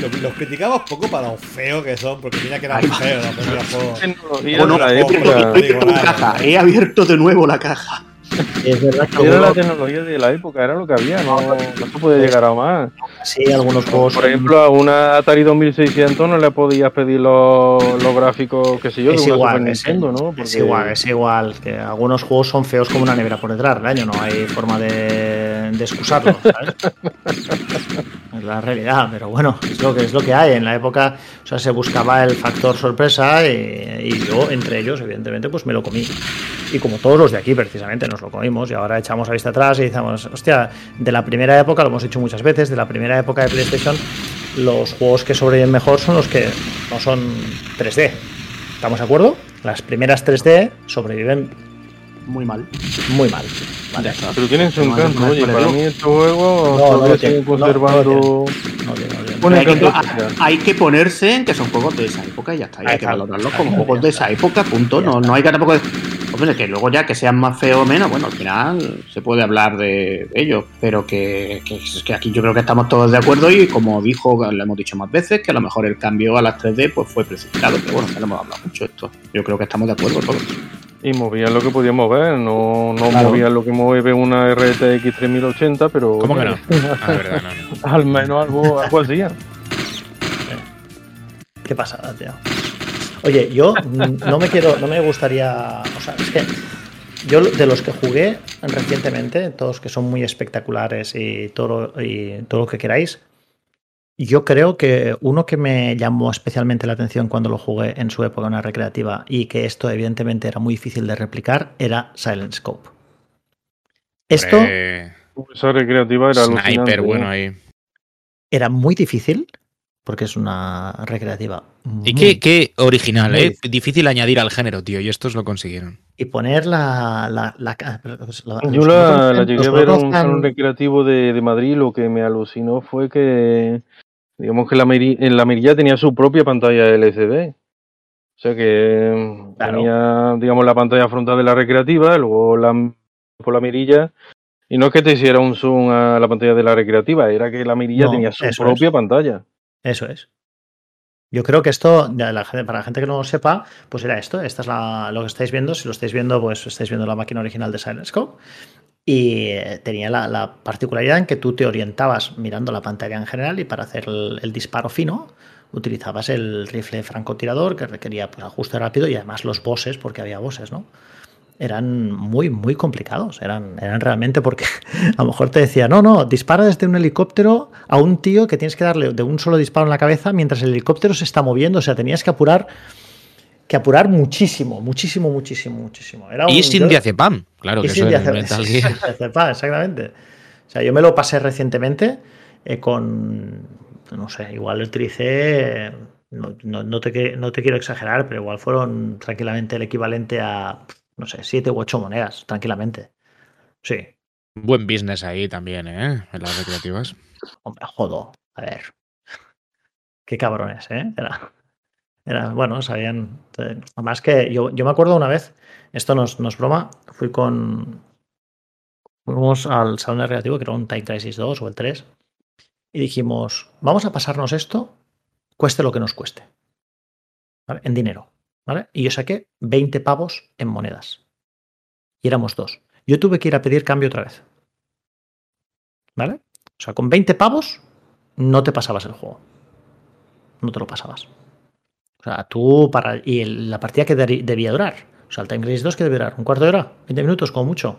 Los, los criticamos poco para lo feo que son, porque mira que eran feos los primeros juegos. Tecnología Bueno, de la he abierto- época. he abierto la caja, he abierto de nuevo la caja. Es verdad que Era la tecnología de la época, era lo que había, no, no se puede llegar a más. sí, algunos juegos. Por ejemplo, a una Atari 2600 no le podías pedir los, los gráficos, qué sé yo, es de una igual, Super es, Nintendo, ¿no? es Porque- igual, es igual. Que algunos juegos son feos como una nevera por detrás año, no hay forma de, de excusarlo, ¿sabes? la realidad, pero bueno, es lo que es lo que hay. En la época, o sea, se buscaba el factor sorpresa y, yo, entre ellos, evidentemente, pues me lo comí. Y como todos los de aquí, precisamente, nos lo comimos y ahora echamos a vista atrás y decimos, hostia, de la primera época, lo hemos dicho muchas veces, de la primera época de PlayStation, los juegos que sobreviven mejor son los que no son 3D. ¿Estamos de acuerdo? Las primeras 3D sobreviven Muy mal. muy mal. Vale. Pero tienen su No, encanto, no, oye, para mí estos juegos No, lo lo conservando... Un hay, que, ponerse en que son juegos de esa época y ya está. y hay que valorarlos como juegos ya de esa época, punto. Ya No, no hay que tampoco. Hombre, que luego ya que sean más feos o menos, bueno, al final se puede hablar de ellos, pero que, que, es que aquí yo creo que estamos todos de acuerdo y como dijo, lo hemos dicho más veces, que a lo mejor el cambio a las 3D pues fue precipitado, pero bueno, que no hemos hablado mucho de esto. Yo creo que estamos de acuerdo todos. Y movían lo que podíamos ver, no, no Claro. movían lo que mueve una RTX 3080, pero... ¿Cómo que no? Ah, verdad, no, no. Al menos algo, algo hacían. Qué pasada, tío. Oye, yo no me quiero, no me gustaría. O sea, es que yo de los que jugué recientemente, todos que son muy espectaculares y todo, y todo lo que queráis, yo creo que uno que me llamó especialmente la atención cuando lo jugué en su época en una recreativa y que esto evidentemente era muy difícil de replicar era Silent Scope. Esto Esa recreativa era. Sniper, ¿eh? bueno, ahí. era muy difícil porque es una recreativa. Y qué, qué original, muy ¿eh? Difícil añadir al género, tío, y estos lo consiguieron. y poner la. la, la- la- los Yo la, llegué a ver en un salón recreativo de, de Madrid. Lo que me alucinó fue que, digamos que la, en la mirilla tenía su propia pantalla LCD. O sea que Claro. tenía, digamos, la pantalla frontal de la recreativa, luego la por la mirilla. Y no es que te hiciera un zoom a la pantalla de la recreativa, era que la mirilla No, tenía su propia es. pantalla. Eso es. Yo creo que esto, para la gente que no lo sepa, pues era esto. Esta es la, lo que estáis viendo. Si lo estáis viendo, pues estáis viendo la máquina original de Silent Scope. Y eh, tenía la, la particularidad en que tú te orientabas mirando la pantalla en general y para hacer el, el disparo fino utilizabas el rifle francotirador que requería pues, ajuste rápido y además los bosses, porque había bosses, ¿no? Eran muy, muy complicados. Eran, eran realmente porque a lo mejor te decía, no, no, dispara desde un helicóptero a un tío que tienes que darle de un solo disparo en la cabeza mientras el helicóptero se está moviendo. O sea, tenías que apurar, que apurar muchísimo, muchísimo, muchísimo, muchísimo. Era Y un- sin yo- diazepam, claro, y que sin sin diazepam, exactamente. O sea, yo me lo pasé recientemente eh, con, no sé, igual utilicé, no, no- no te, no te quiero exagerar, pero igual fueron tranquilamente el equivalente a, no sé, siete u ocho monedas, tranquilamente. Sí, Buen business ahí también, ¿eh? En las recreativas. hombre, jodo, a ver. Qué cabrones, ¿eh? Era, era bueno, sabían. eh, Además que yo, yo me acuerdo una vez, esto no es, no es broma, fui con. Fuimos al salón de que era un Time Crisis 2 o el 3, y dijimos, vamos a pasarnos esto, cueste lo que nos cueste. ¿Vale? En dinero. ¿Vale? Y yo saqué 20 pavos en monedas. Y éramos dos. Yo tuve que ir a pedir cambio otra vez. ¿Vale? O sea, con 20 pavos no te pasabas el juego. No te lo pasabas. O sea, tú para. Y el- la partida que debía durar. O sea, el Time Crisis 2 que debía durar. ¿Un cuarto de hora? ¿20 minutos como mucho?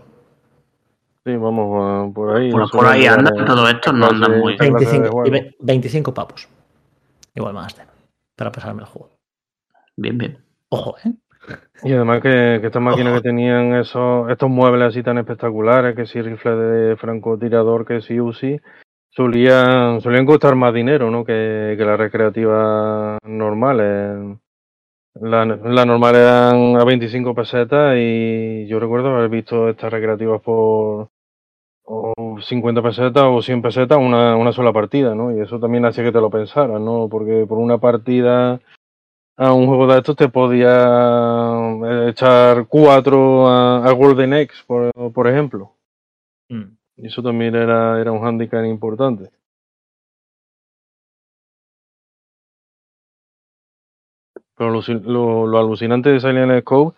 Sí, vamos por ahí. Por, no por ahí anda eh, todo esto, no anda muy esta clase de 25, y juego. ve- 25 pavos. Igual más de. Para pasarme el juego. bien, bien. Ojo, ¿eh? Y además que, que estas máquinas Ojo. que tenían esos, estos muebles así tan espectaculares, que si rifle de francotirador, que si UCI, solían, solían costar más dinero, ¿no? Que, que las recreativas normales. La, la normal eran a 25 pesetas y yo recuerdo haber visto estas recreativas por o 50 pesetas o 100 pesetas una, una sola partida, ¿no? Y eso también hacía que te lo pensaras, ¿no? Porque por una partida a un juego de estos te podía eh, echar cuatro a, a Golden X, por, por ejemplo. Mm. Y eso también era, era un handicap importante. Pero lo, lo, lo alucinante de Silent Scope,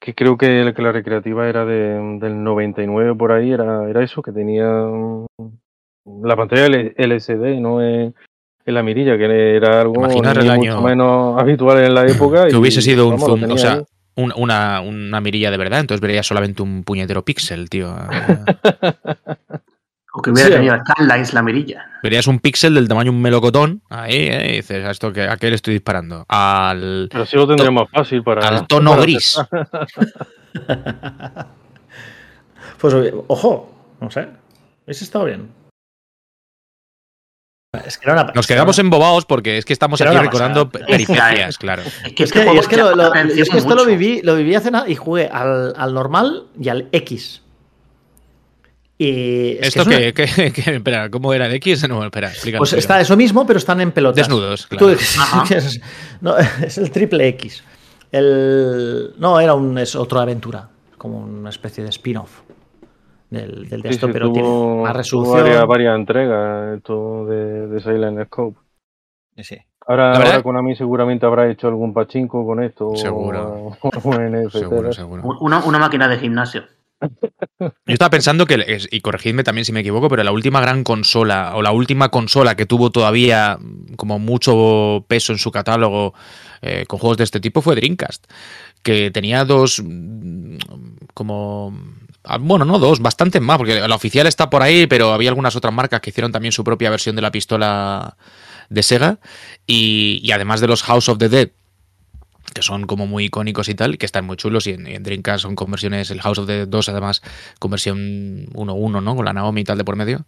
que creo que, que la recreativa era de, del 99 por ahí, era, era eso, que tenía mm, la pantalla LCD, no en, en la mirilla, que era algo el mucho menos habitual en la época. Que y, hubiese sido un vamos, lo zoom, o tenía sea, ahí. Un- una, una mirilla de verdad, entonces vería solamente un puñetero píxel, tío. O que hubiera Sí. tenido la mirilla. Verías un píxel del tamaño de un melocotón, ahí, eh, y dices, ¿a, esto que, ¿a qué le estoy disparando? Al, Pero sí lo tendría más fácil para. al tono para gris. Pues ojo, no sé. Ese estado bien. Es que era una, Nos quedamos embobados porque es que estamos Era aquí recordando peripecias, claro. Es que, Es que, juego es que lo- llama lo- la atención es que esto lo viví, lo viví hace nada y jugué al, al normal y al X. Y es ¿Esto que es una- que, que- que- espera, ¿cómo era de X? No, espera. Pues está eso mismo, pero están en pelotas. Desnudos, claro. Es, no, es el triple X. El, no, era un, es otra aventura, como una especie de spin-off del, del de Sí, esto, sí, pero tiene tuvo- más tuvo resolución. varias, varias entregas esto de, de Silent Scope. Sí. Ahora, ahora Konami seguramente habrá hecho algún pachinko con esto. Seguro. O. Seguro, seguro. Una, una máquina de gimnasio. Yo estaba pensando que, y corregidme también si me equivoco, pero la última gran consola, o la última consola que tuvo todavía mm, como mucho peso en su catálogo eh, con juegos de este tipo fue Dreamcast, que tenía dos, mm, como, bueno, no dos, bastantes más, porque la oficial está por ahí, pero había algunas otras marcas que hicieron también su propia versión de la pistola de Sega, y, y además de los House of the Dead, que son como muy icónicos y tal, que están muy chulos y en, y son conversiones, el House of the 2 además, conversión 1-1, ¿no? Con la Naomi y tal de por medio.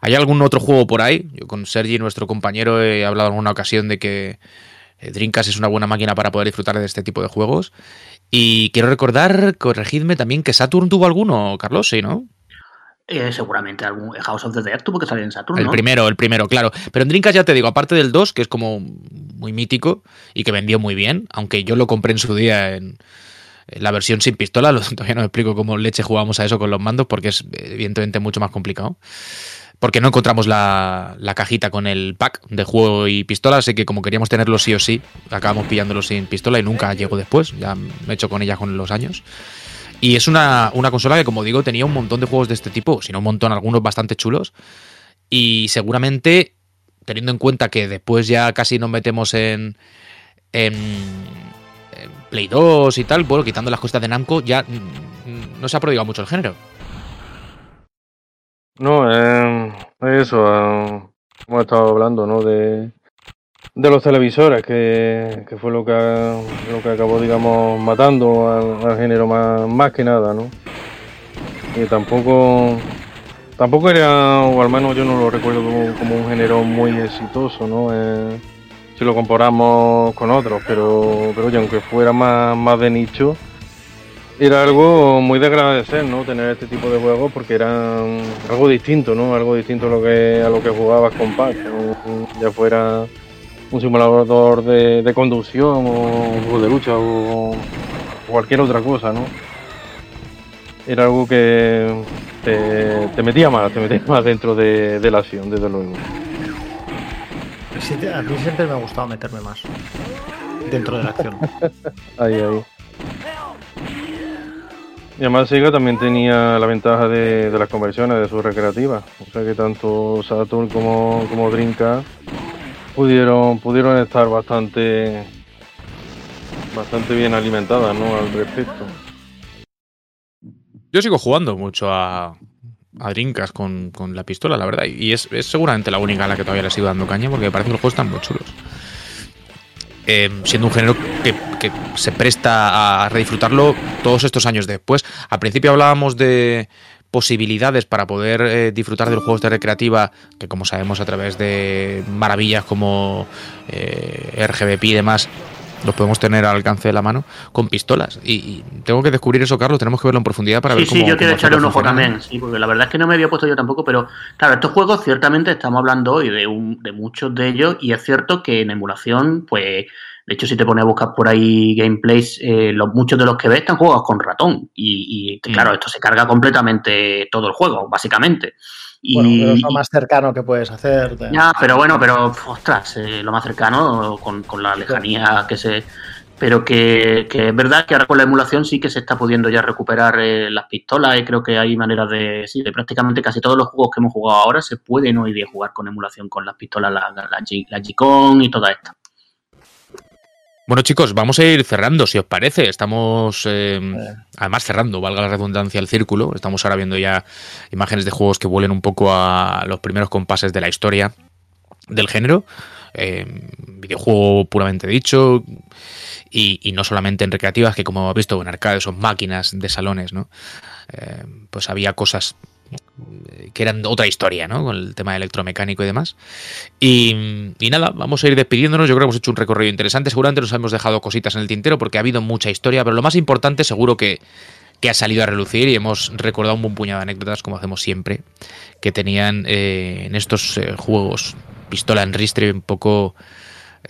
¿Hay algún otro juego por ahí? Yo con Sergi, nuestro compañero, he hablado en alguna ocasión de que eh, Dreamcast es una buena máquina para poder disfrutar de este tipo de juegos. Y quiero recordar, corregidme también, que Saturn tuvo alguno, Carlos, sí, ¿no? Eh, seguramente algún House of the Dead tuvo que salir en Saturn, El ¿no? primero, el primero, claro. Pero en Dreamcast ya te digo, aparte del 2, que es como muy mítico y que vendió muy bien, aunque yo lo compré en su día en, la versión sin pistola, todavía no me explico cómo leche jugamos a eso con los mandos, porque es evidentemente mucho más complicado. Porque no encontramos la, la cajita con el pack de juego y pistola, así que como queríamos tenerlo sí o sí, acabamos pillándolo sin pistola y nunca llegó después. Ya me he hecho con ella con los años. Y es una, una consola que, como digo, tenía un montón de juegos de este tipo, si no un montón, algunos bastante chulos. Y seguramente, teniendo en cuenta que después ya casi nos metemos en, en, Play 2 y tal, bueno, quitando las cosas de Namco, ya no se ha prodigado mucho el género. No, eh, eso, eh, hemos estado hablando, ¿no? De, de los televisores, que, que fue lo que, lo que acabó, digamos, matando al, género más, más que nada, ¿no? Y tampoco, tampoco era, o al menos yo no lo recuerdo como, como un género muy exitoso, ¿no? Eh, si lo comparamos con otros, pero, pero oye, aunque fuera más, más de nicho, era algo muy de agradecer, ¿no? Tener este tipo de juegos porque era algo distinto, ¿no? Algo distinto a lo que, a lo que jugabas con Pac, ¿no? ya fuera un simulador de, de conducción o un juego de lucha o cualquier otra cosa, ¿no? Era algo que te, te metía más, te metía más dentro de, de la acción, desde luego. Sí, a mí siempre me ha gustado meterme más dentro de la acción. Ahí, ahí. Y además Sega también tenía la ventaja de, de las conversiones de sus recreativas. O sea que tanto Saturn como, como Dreamcast pudieron, pudieron estar bastante bastante bien alimentadas ¿no? al respecto. Yo sigo jugando mucho a, a Dreamcast con, con la pistola, la verdad. Y es, es seguramente la única a la que todavía le sigo dando caña porque me parece que los juegos están muy chulos. Eh, siendo un género que, que se presta a redisfrutarlo todos estos años después. Al principio hablábamos de posibilidades para poder eh, disfrutar de los juegos de recreativa, que como sabemos a través de maravillas como eh, RGBP y demás, los podemos tener al alcance de la mano con pistolas. Y, y tengo que descubrir eso, Carlos, tenemos que verlo en profundidad para Sí, ver cómo sí, yo quiero echarle un ojo también, sí, porque la verdad es que no me había puesto yo tampoco, pero claro, estos juegos ciertamente estamos hablando hoy de, un, de muchos de ellos y es cierto que en emulación, pues, de hecho, si te pones a buscar por ahí gameplays, eh, los, muchos de los que ves están jugados con ratón y, y, claro, Mm. esto se carga completamente todo el juego, básicamente. Y, Bueno, pero es lo más cercano que puedes hacer. de- ya, pero bueno, pero ostras, eh, lo más cercano con, con la lejanía que se. Pero que, que es verdad que ahora con la emulación sí que se está pudiendo ya recuperar eh, las pistolas y creo que hay maneras de. Sí, de prácticamente casi todos los juegos que hemos jugado ahora se pueden hoy día jugar con emulación con las pistolas, la, la, la, G- la G-Con y toda esta. Bueno, chicos, vamos a ir cerrando, si os parece. Estamos, eh, además, cerrando, valga la redundancia, el círculo. Estamos ahora viendo ya imágenes de juegos que vuelen un poco a los primeros compases de la historia del género. Eh, videojuego puramente dicho. Y, y no solamente en recreativas, que como hemos visto en arcades son máquinas de salones, ¿no? Eh, pues había cosas que eran otra historia, ¿no? Con el tema electromecánico y demás. Y, nada, vamos a ir despidiéndonos. Yo creo que hemos hecho un recorrido interesante. Seguramente nos hemos dejado cositas en el tintero porque ha habido mucha historia, pero lo más importante seguro que, que ha salido a relucir y hemos recordado un buen puñado de anécdotas, como hacemos siempre, que tenían eh, en estos eh, juegos pistola en ristre un poco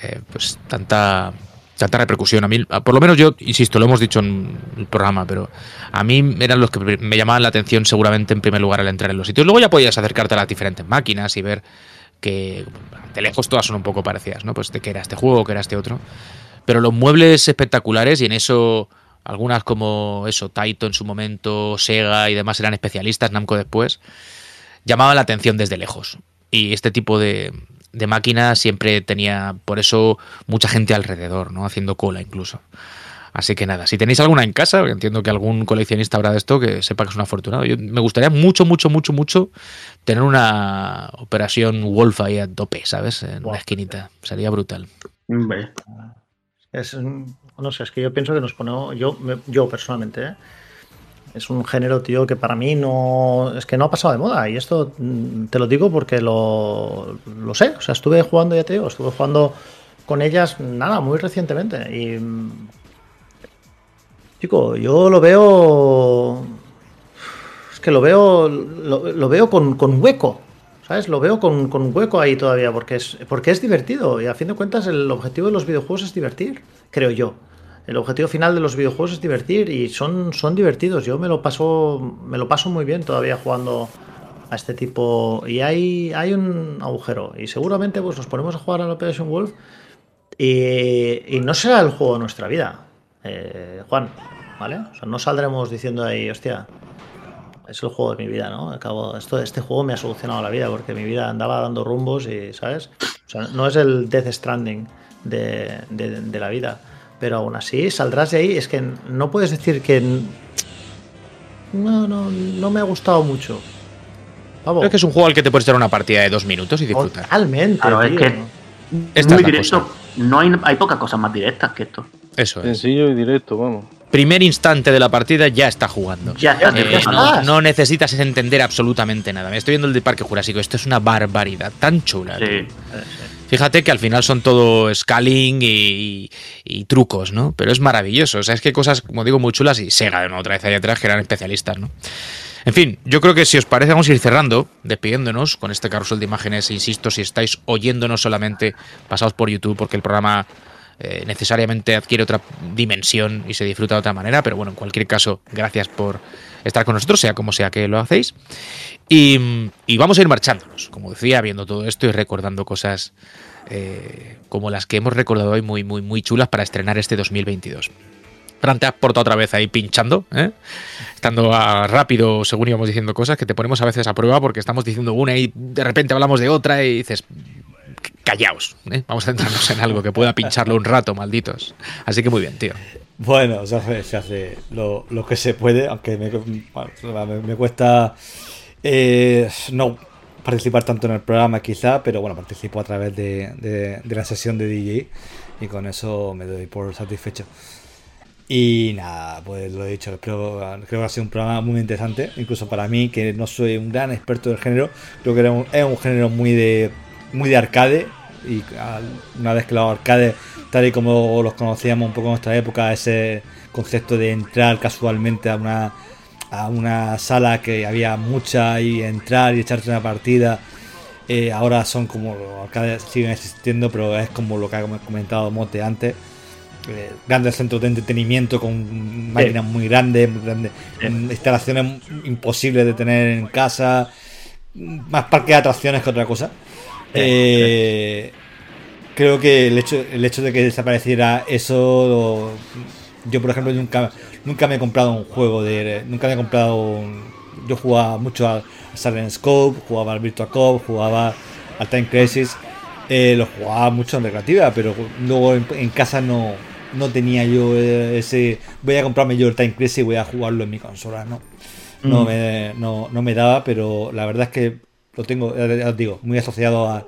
eh, pues tanta tanta repercusión. A mí, por lo menos yo, insisto, lo hemos dicho en el programa, pero a mí eran los que me llamaban la atención seguramente en primer lugar al entrar en los sitios. Luego ya podías acercarte a las diferentes máquinas y ver que de lejos todas son un poco parecidas, ¿no? Pues de qué era este juego, qué era este otro. Pero los muebles espectaculares y en eso algunas como eso, Taito en su momento, Sega y demás eran especialistas, Namco después, llamaban la atención desde lejos. Y este tipo de, de máquina siempre tenía, por eso, mucha gente alrededor, ¿no? Haciendo cola incluso. Así que nada, si tenéis alguna en casa, porque entiendo que algún coleccionista habrá de esto, que sepa que es un afortunado. Yo me gustaría mucho, mucho, mucho, mucho tener una operación Wolf ahí a tope, ¿sabes? En Wow. la esquinita. Sería brutal. Es, un- no sé, es que yo pienso que nos ponemos, yo, me- yo personalmente, ¿eh? Es un género, tío, que para mí no, es que no ha pasado de moda. Y esto mm, te lo digo porque lo, lo sé. O sea, estuve jugando, ya te digo, estuve jugando con ellas, nada, muy recientemente. Y, mm, chico, yo lo veo, es que lo veo, lo, veo con, con hueco. ¿Sabes? Lo veo con, con hueco ahí todavía, porque es, porque es divertido. Y a fin de cuentas, el objetivo de los videojuegos es divertir, creo yo. El objetivo final de los videojuegos es divertir y son, son divertidos. Yo me lo paso me lo paso muy bien todavía jugando a este tipo y hay, hay un agujero y seguramente pues nos ponemos a jugar a la Operation Wolf y, y no será el juego de nuestra vida, eh, Juan, ¿vale? O sea, no saldremos diciendo ahí, hostia, es el juego de mi vida, ¿no? Acabo, esto, este juego me ha solucionado la vida porque mi vida andaba dando rumbos y, ¿sabes? O sea, no es el Death Stranding de, de- de la vida, pero aún así saldrás de ahí, es que no puedes decir que no, no, no me ha gustado mucho. Pavo, Creo que es un juego al que te puedes dar una partida de dos minutos y disfrutar. Totalmente, Claro, es que Esta muy es directo. cosa. No hay, hay pocas cosas más directas que esto. Eso es. Sencillo y directo, vamos. Primer instante de la partida ya está jugando. Ya está. Eh, no, no necesitas entender absolutamente nada. Me estoy viendo el de Parque Jurásico. Esto es una barbaridad tan chula. tío. Fíjate que al final son todo scaling y, y trucos, ¿no? Pero es maravilloso. O sea, es que cosas, como digo, muy chulas y Sega nuevo otra vez ahí atrás que eran especialistas, ¿no? En fin, yo creo que si os parece vamos a ir cerrando, despidiéndonos con este carrusel de imágenes. Insisto, si estáis oyéndonos solamente, pasaos por YouTube porque el programa eh, necesariamente adquiere otra dimensión y se disfruta de otra manera. Pero bueno, en cualquier caso, gracias por estar con nosotros, sea como sea que lo hacéis. Y, vamos a ir marchándonos, como decía, viendo todo esto y recordando cosas eh, como las que hemos recordado hoy muy, muy, muy chulas para estrenar este 2022. Fran, te has portado otra vez ahí pinchando, ¿eh? estando rápido según íbamos diciendo cosas que te ponemos a veces a prueba porque estamos diciendo una y de repente hablamos de otra y dices, callaos, ¿eh? vamos a centrarnos en algo que pueda pincharlo un rato, malditos. Así que muy bien, tío. Bueno, se hace, lo, lo que se puede, aunque me, me- cuesta eh, no participar tanto en el programa quizá, pero bueno, participo a través de, de- la sesión de DJ y con eso me doy por satisfecho. Y nada, pues lo he dicho, espero, creo que ha sido un programa muy interesante, incluso para mí, que no soy un gran experto del género, creo que era un- es un género muy de, muy de arcade, y una vez que los arcades, tal y como los conocíamos un poco en nuestra época, ese concepto de entrar casualmente a una, a una sala que había mucha y entrar y echarte una partida, eh, ahora son como los arcades siguen existiendo, pero es como lo que ha comentado Mote antes. eh, grandes centros de entretenimiento con máquinas muy grandes, muy grandes mm, instalaciones imposibles de tener en casa, más parque de atracciones que otra cosa. Eh, creo que el hecho, el hecho de que desapareciera eso, lo- yo por ejemplo nunca, nunca me he comprado un juego de, nunca me he comprado, un- yo jugaba mucho al Silent Scope, jugaba al Virtua Cop, jugaba al Time Crisis, eh, lo jugaba mucho en recreativa, pero luego en, en casa no, no tenía yo ese, voy a comprarme yo el Time Crisis y voy a jugarlo en mi consola, no. No, Mm. me, no, no me daba, pero la verdad es que lo tengo, ya os digo, muy asociado a,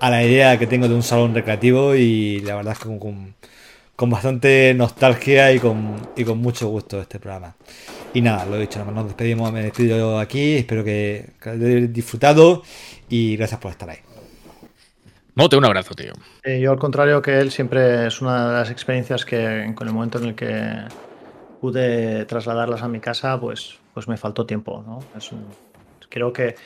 a la idea que tengo de un salón recreativo y la verdad es que con, con, con bastante nostalgia y con, y con mucho gusto este programa. Y nada, lo he dicho, nada más nos despedimos, me despido yo aquí, espero que, que hayáis disfrutado y gracias por estar ahí. Mote, un abrazo, tío. Eh, yo, al contrario que él, siempre es una de las experiencias que, con el momento en el que pude trasladarlas a mi casa, pues, pues me faltó tiempo. ¿no? Es un- creo que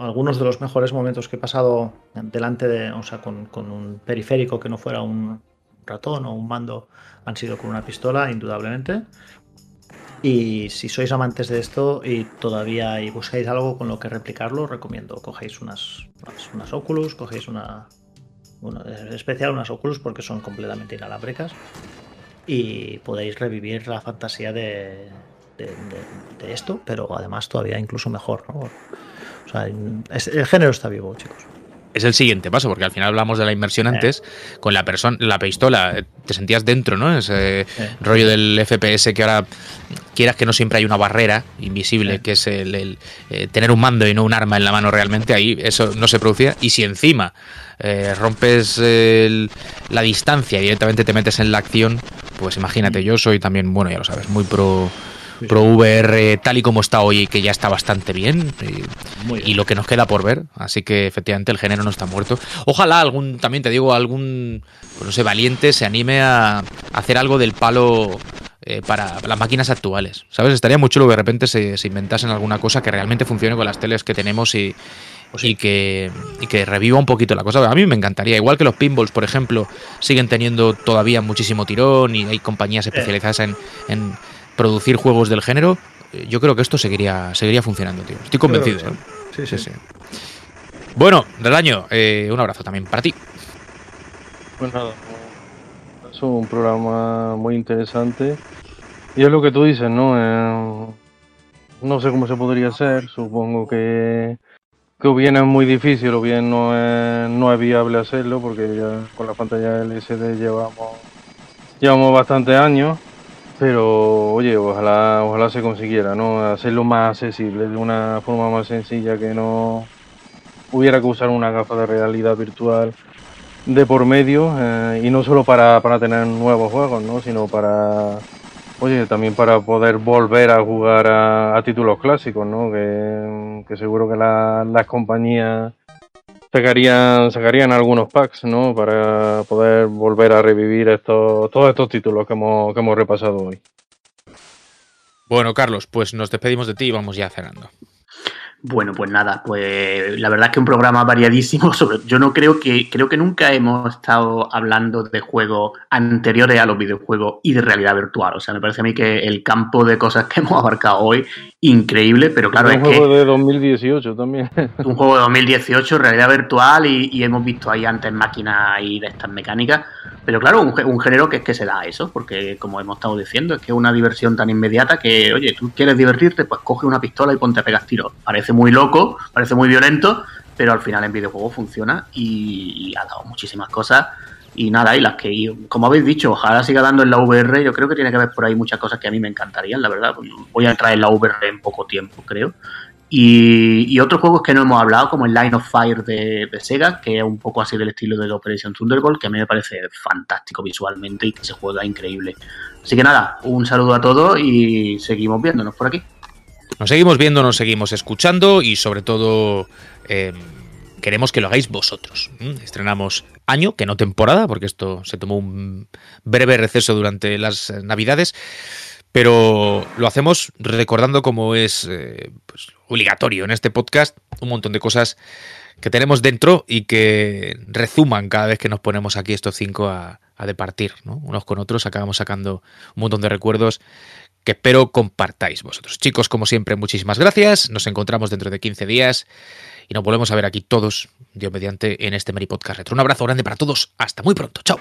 algunos de los mejores momentos que he pasado delante de, o sea, con, con un periférico que no fuera un ratón o un mando, han sido con una pistola, indudablemente. Y si sois amantes de esto y todavía y buscáis algo con lo que replicarlo, recomiendo. Cogéis unas, unas, Oculus, cogéis una, en especial unas Oculus porque son completamente inalámbricas y podéis revivir la fantasía de, de, de- de esto, pero además todavía incluso mejor. ¿no? O sea, es- el género está vivo, chicos. Es el siguiente paso, porque al final hablamos de la inmersión antes, con la persona, la pistola, eh, te sentías dentro, ¿no? Ese Sí. rollo del FPS que ahora quieras que no siempre hay una barrera invisible, que es el, el, eh, tener un mando y no un arma en la mano realmente, ahí eso no se producía. Y si encima eh, rompes el- la distancia y directamente te metes en la acción, pues imagínate, yo soy también, bueno, ya lo sabes, muy pro, pro VR tal y como está hoy, que ya está bastante bien. y- Muy y lo que nos queda por ver. Así que efectivamente el género no está muerto. Ojalá algún, también te digo, algún, pues no sé, valiente se anime a hacer algo del palo eh, para las máquinas actuales. ¿Sabes? Estaría muy chulo que de repente se, se inventasen alguna cosa que realmente funcione con las teles que tenemos y, y, que, y que reviva un poquito la cosa. A mí me encantaría, igual que los pinballs, por ejemplo, siguen teniendo todavía muchísimo tirón y hay compañías especializadas en, en producir juegos del género. eh, Yo creo que esto seguiría, seguiría funcionando, tío. Estoy convencido. ¿eh? sí. Sí, sí. Bueno, del año, eh, un abrazo también para ti. Pues nada, es un programa muy interesante. Y es lo que tú dices, ¿no? Eh, no sé cómo se podría hacer. Supongo que, que o bien es muy difícil o bien no es, no es viable hacerlo porque ya con la pantalla LCD llevamos, llevamos bastantes años. Pero oye, ojalá, ojalá se consiguiera, ¿no? Hacerlo más accesible, de una forma más sencilla que no hubiera que usar una gafa de realidad virtual de por medio eh, y no solo para, para tener nuevos juegos, ¿no? sino para, oye, también para poder volver a jugar a, a títulos clásicos, ¿no? que, que seguro que la- las compañías sacarían, sacarían algunos packs, ¿no? para poder volver a revivir estos, todos estos títulos que hemos, que hemos repasado hoy. Bueno, Carlos, pues nos despedimos de ti y vamos ya cerrando. Bueno, pues nada, pues la verdad es que un programa variadísimo. Sobre, yo no creo que creo que nunca hemos estado hablando de juegos anteriores a los videojuegos y de realidad virtual. O sea, me parece a mí que el campo de cosas que hemos abarcado hoy increíble, pero claro un es juego que de 2018 también. un juego de 2018, realidad virtual y, y hemos visto ahí antes máquinas y de estas mecánicas. Pero claro, un, gé- un género que es que se da a eso, porque como hemos estado diciendo, es que es una diversión tan inmediata que, oye, tú quieres divertirte, pues coge una pistola y ponte a pegar tiros. Parece muy loco, parece muy violento, pero al final en videojuego funciona y, y ha dado muchísimas cosas. Y nada, y las que, como habéis dicho, ojalá siga dando en la VR. Yo creo que tiene que haber por ahí muchas cosas que a mí me encantarían, la verdad. Voy a entrar en la VR en poco tiempo, creo. Y, y otros juegos que no hemos hablado, como el Line of Fire de, de Sega, que es un poco así del estilo del Operation Thunderbolt, que a mí me parece fantástico visualmente y que se juega increíble. Así que nada, un saludo a todos y seguimos viéndonos por aquí. Nos seguimos viendo, nos seguimos escuchando y sobre todo eh, queremos que lo hagáis vosotros. Estrenamos año, que no temporada, porque esto se tomó un breve receso durante las eh, navidades, pero lo hacemos recordando como es eh, pues, obligatorio en este podcast un montón de cosas que tenemos dentro y que rezuman cada vez que nos ponemos aquí estos cinco a, a departir, ¿no? unos con otros, acabamos sacando un montón de recuerdos que espero compartáis vosotros. Chicos, como siempre, muchísimas gracias. Nos encontramos dentro de 15 días y nos volvemos a ver aquí todos, Dios mediante, en este Meri Podcast Retro. Un abrazo grande para todos. Hasta muy pronto. Chao.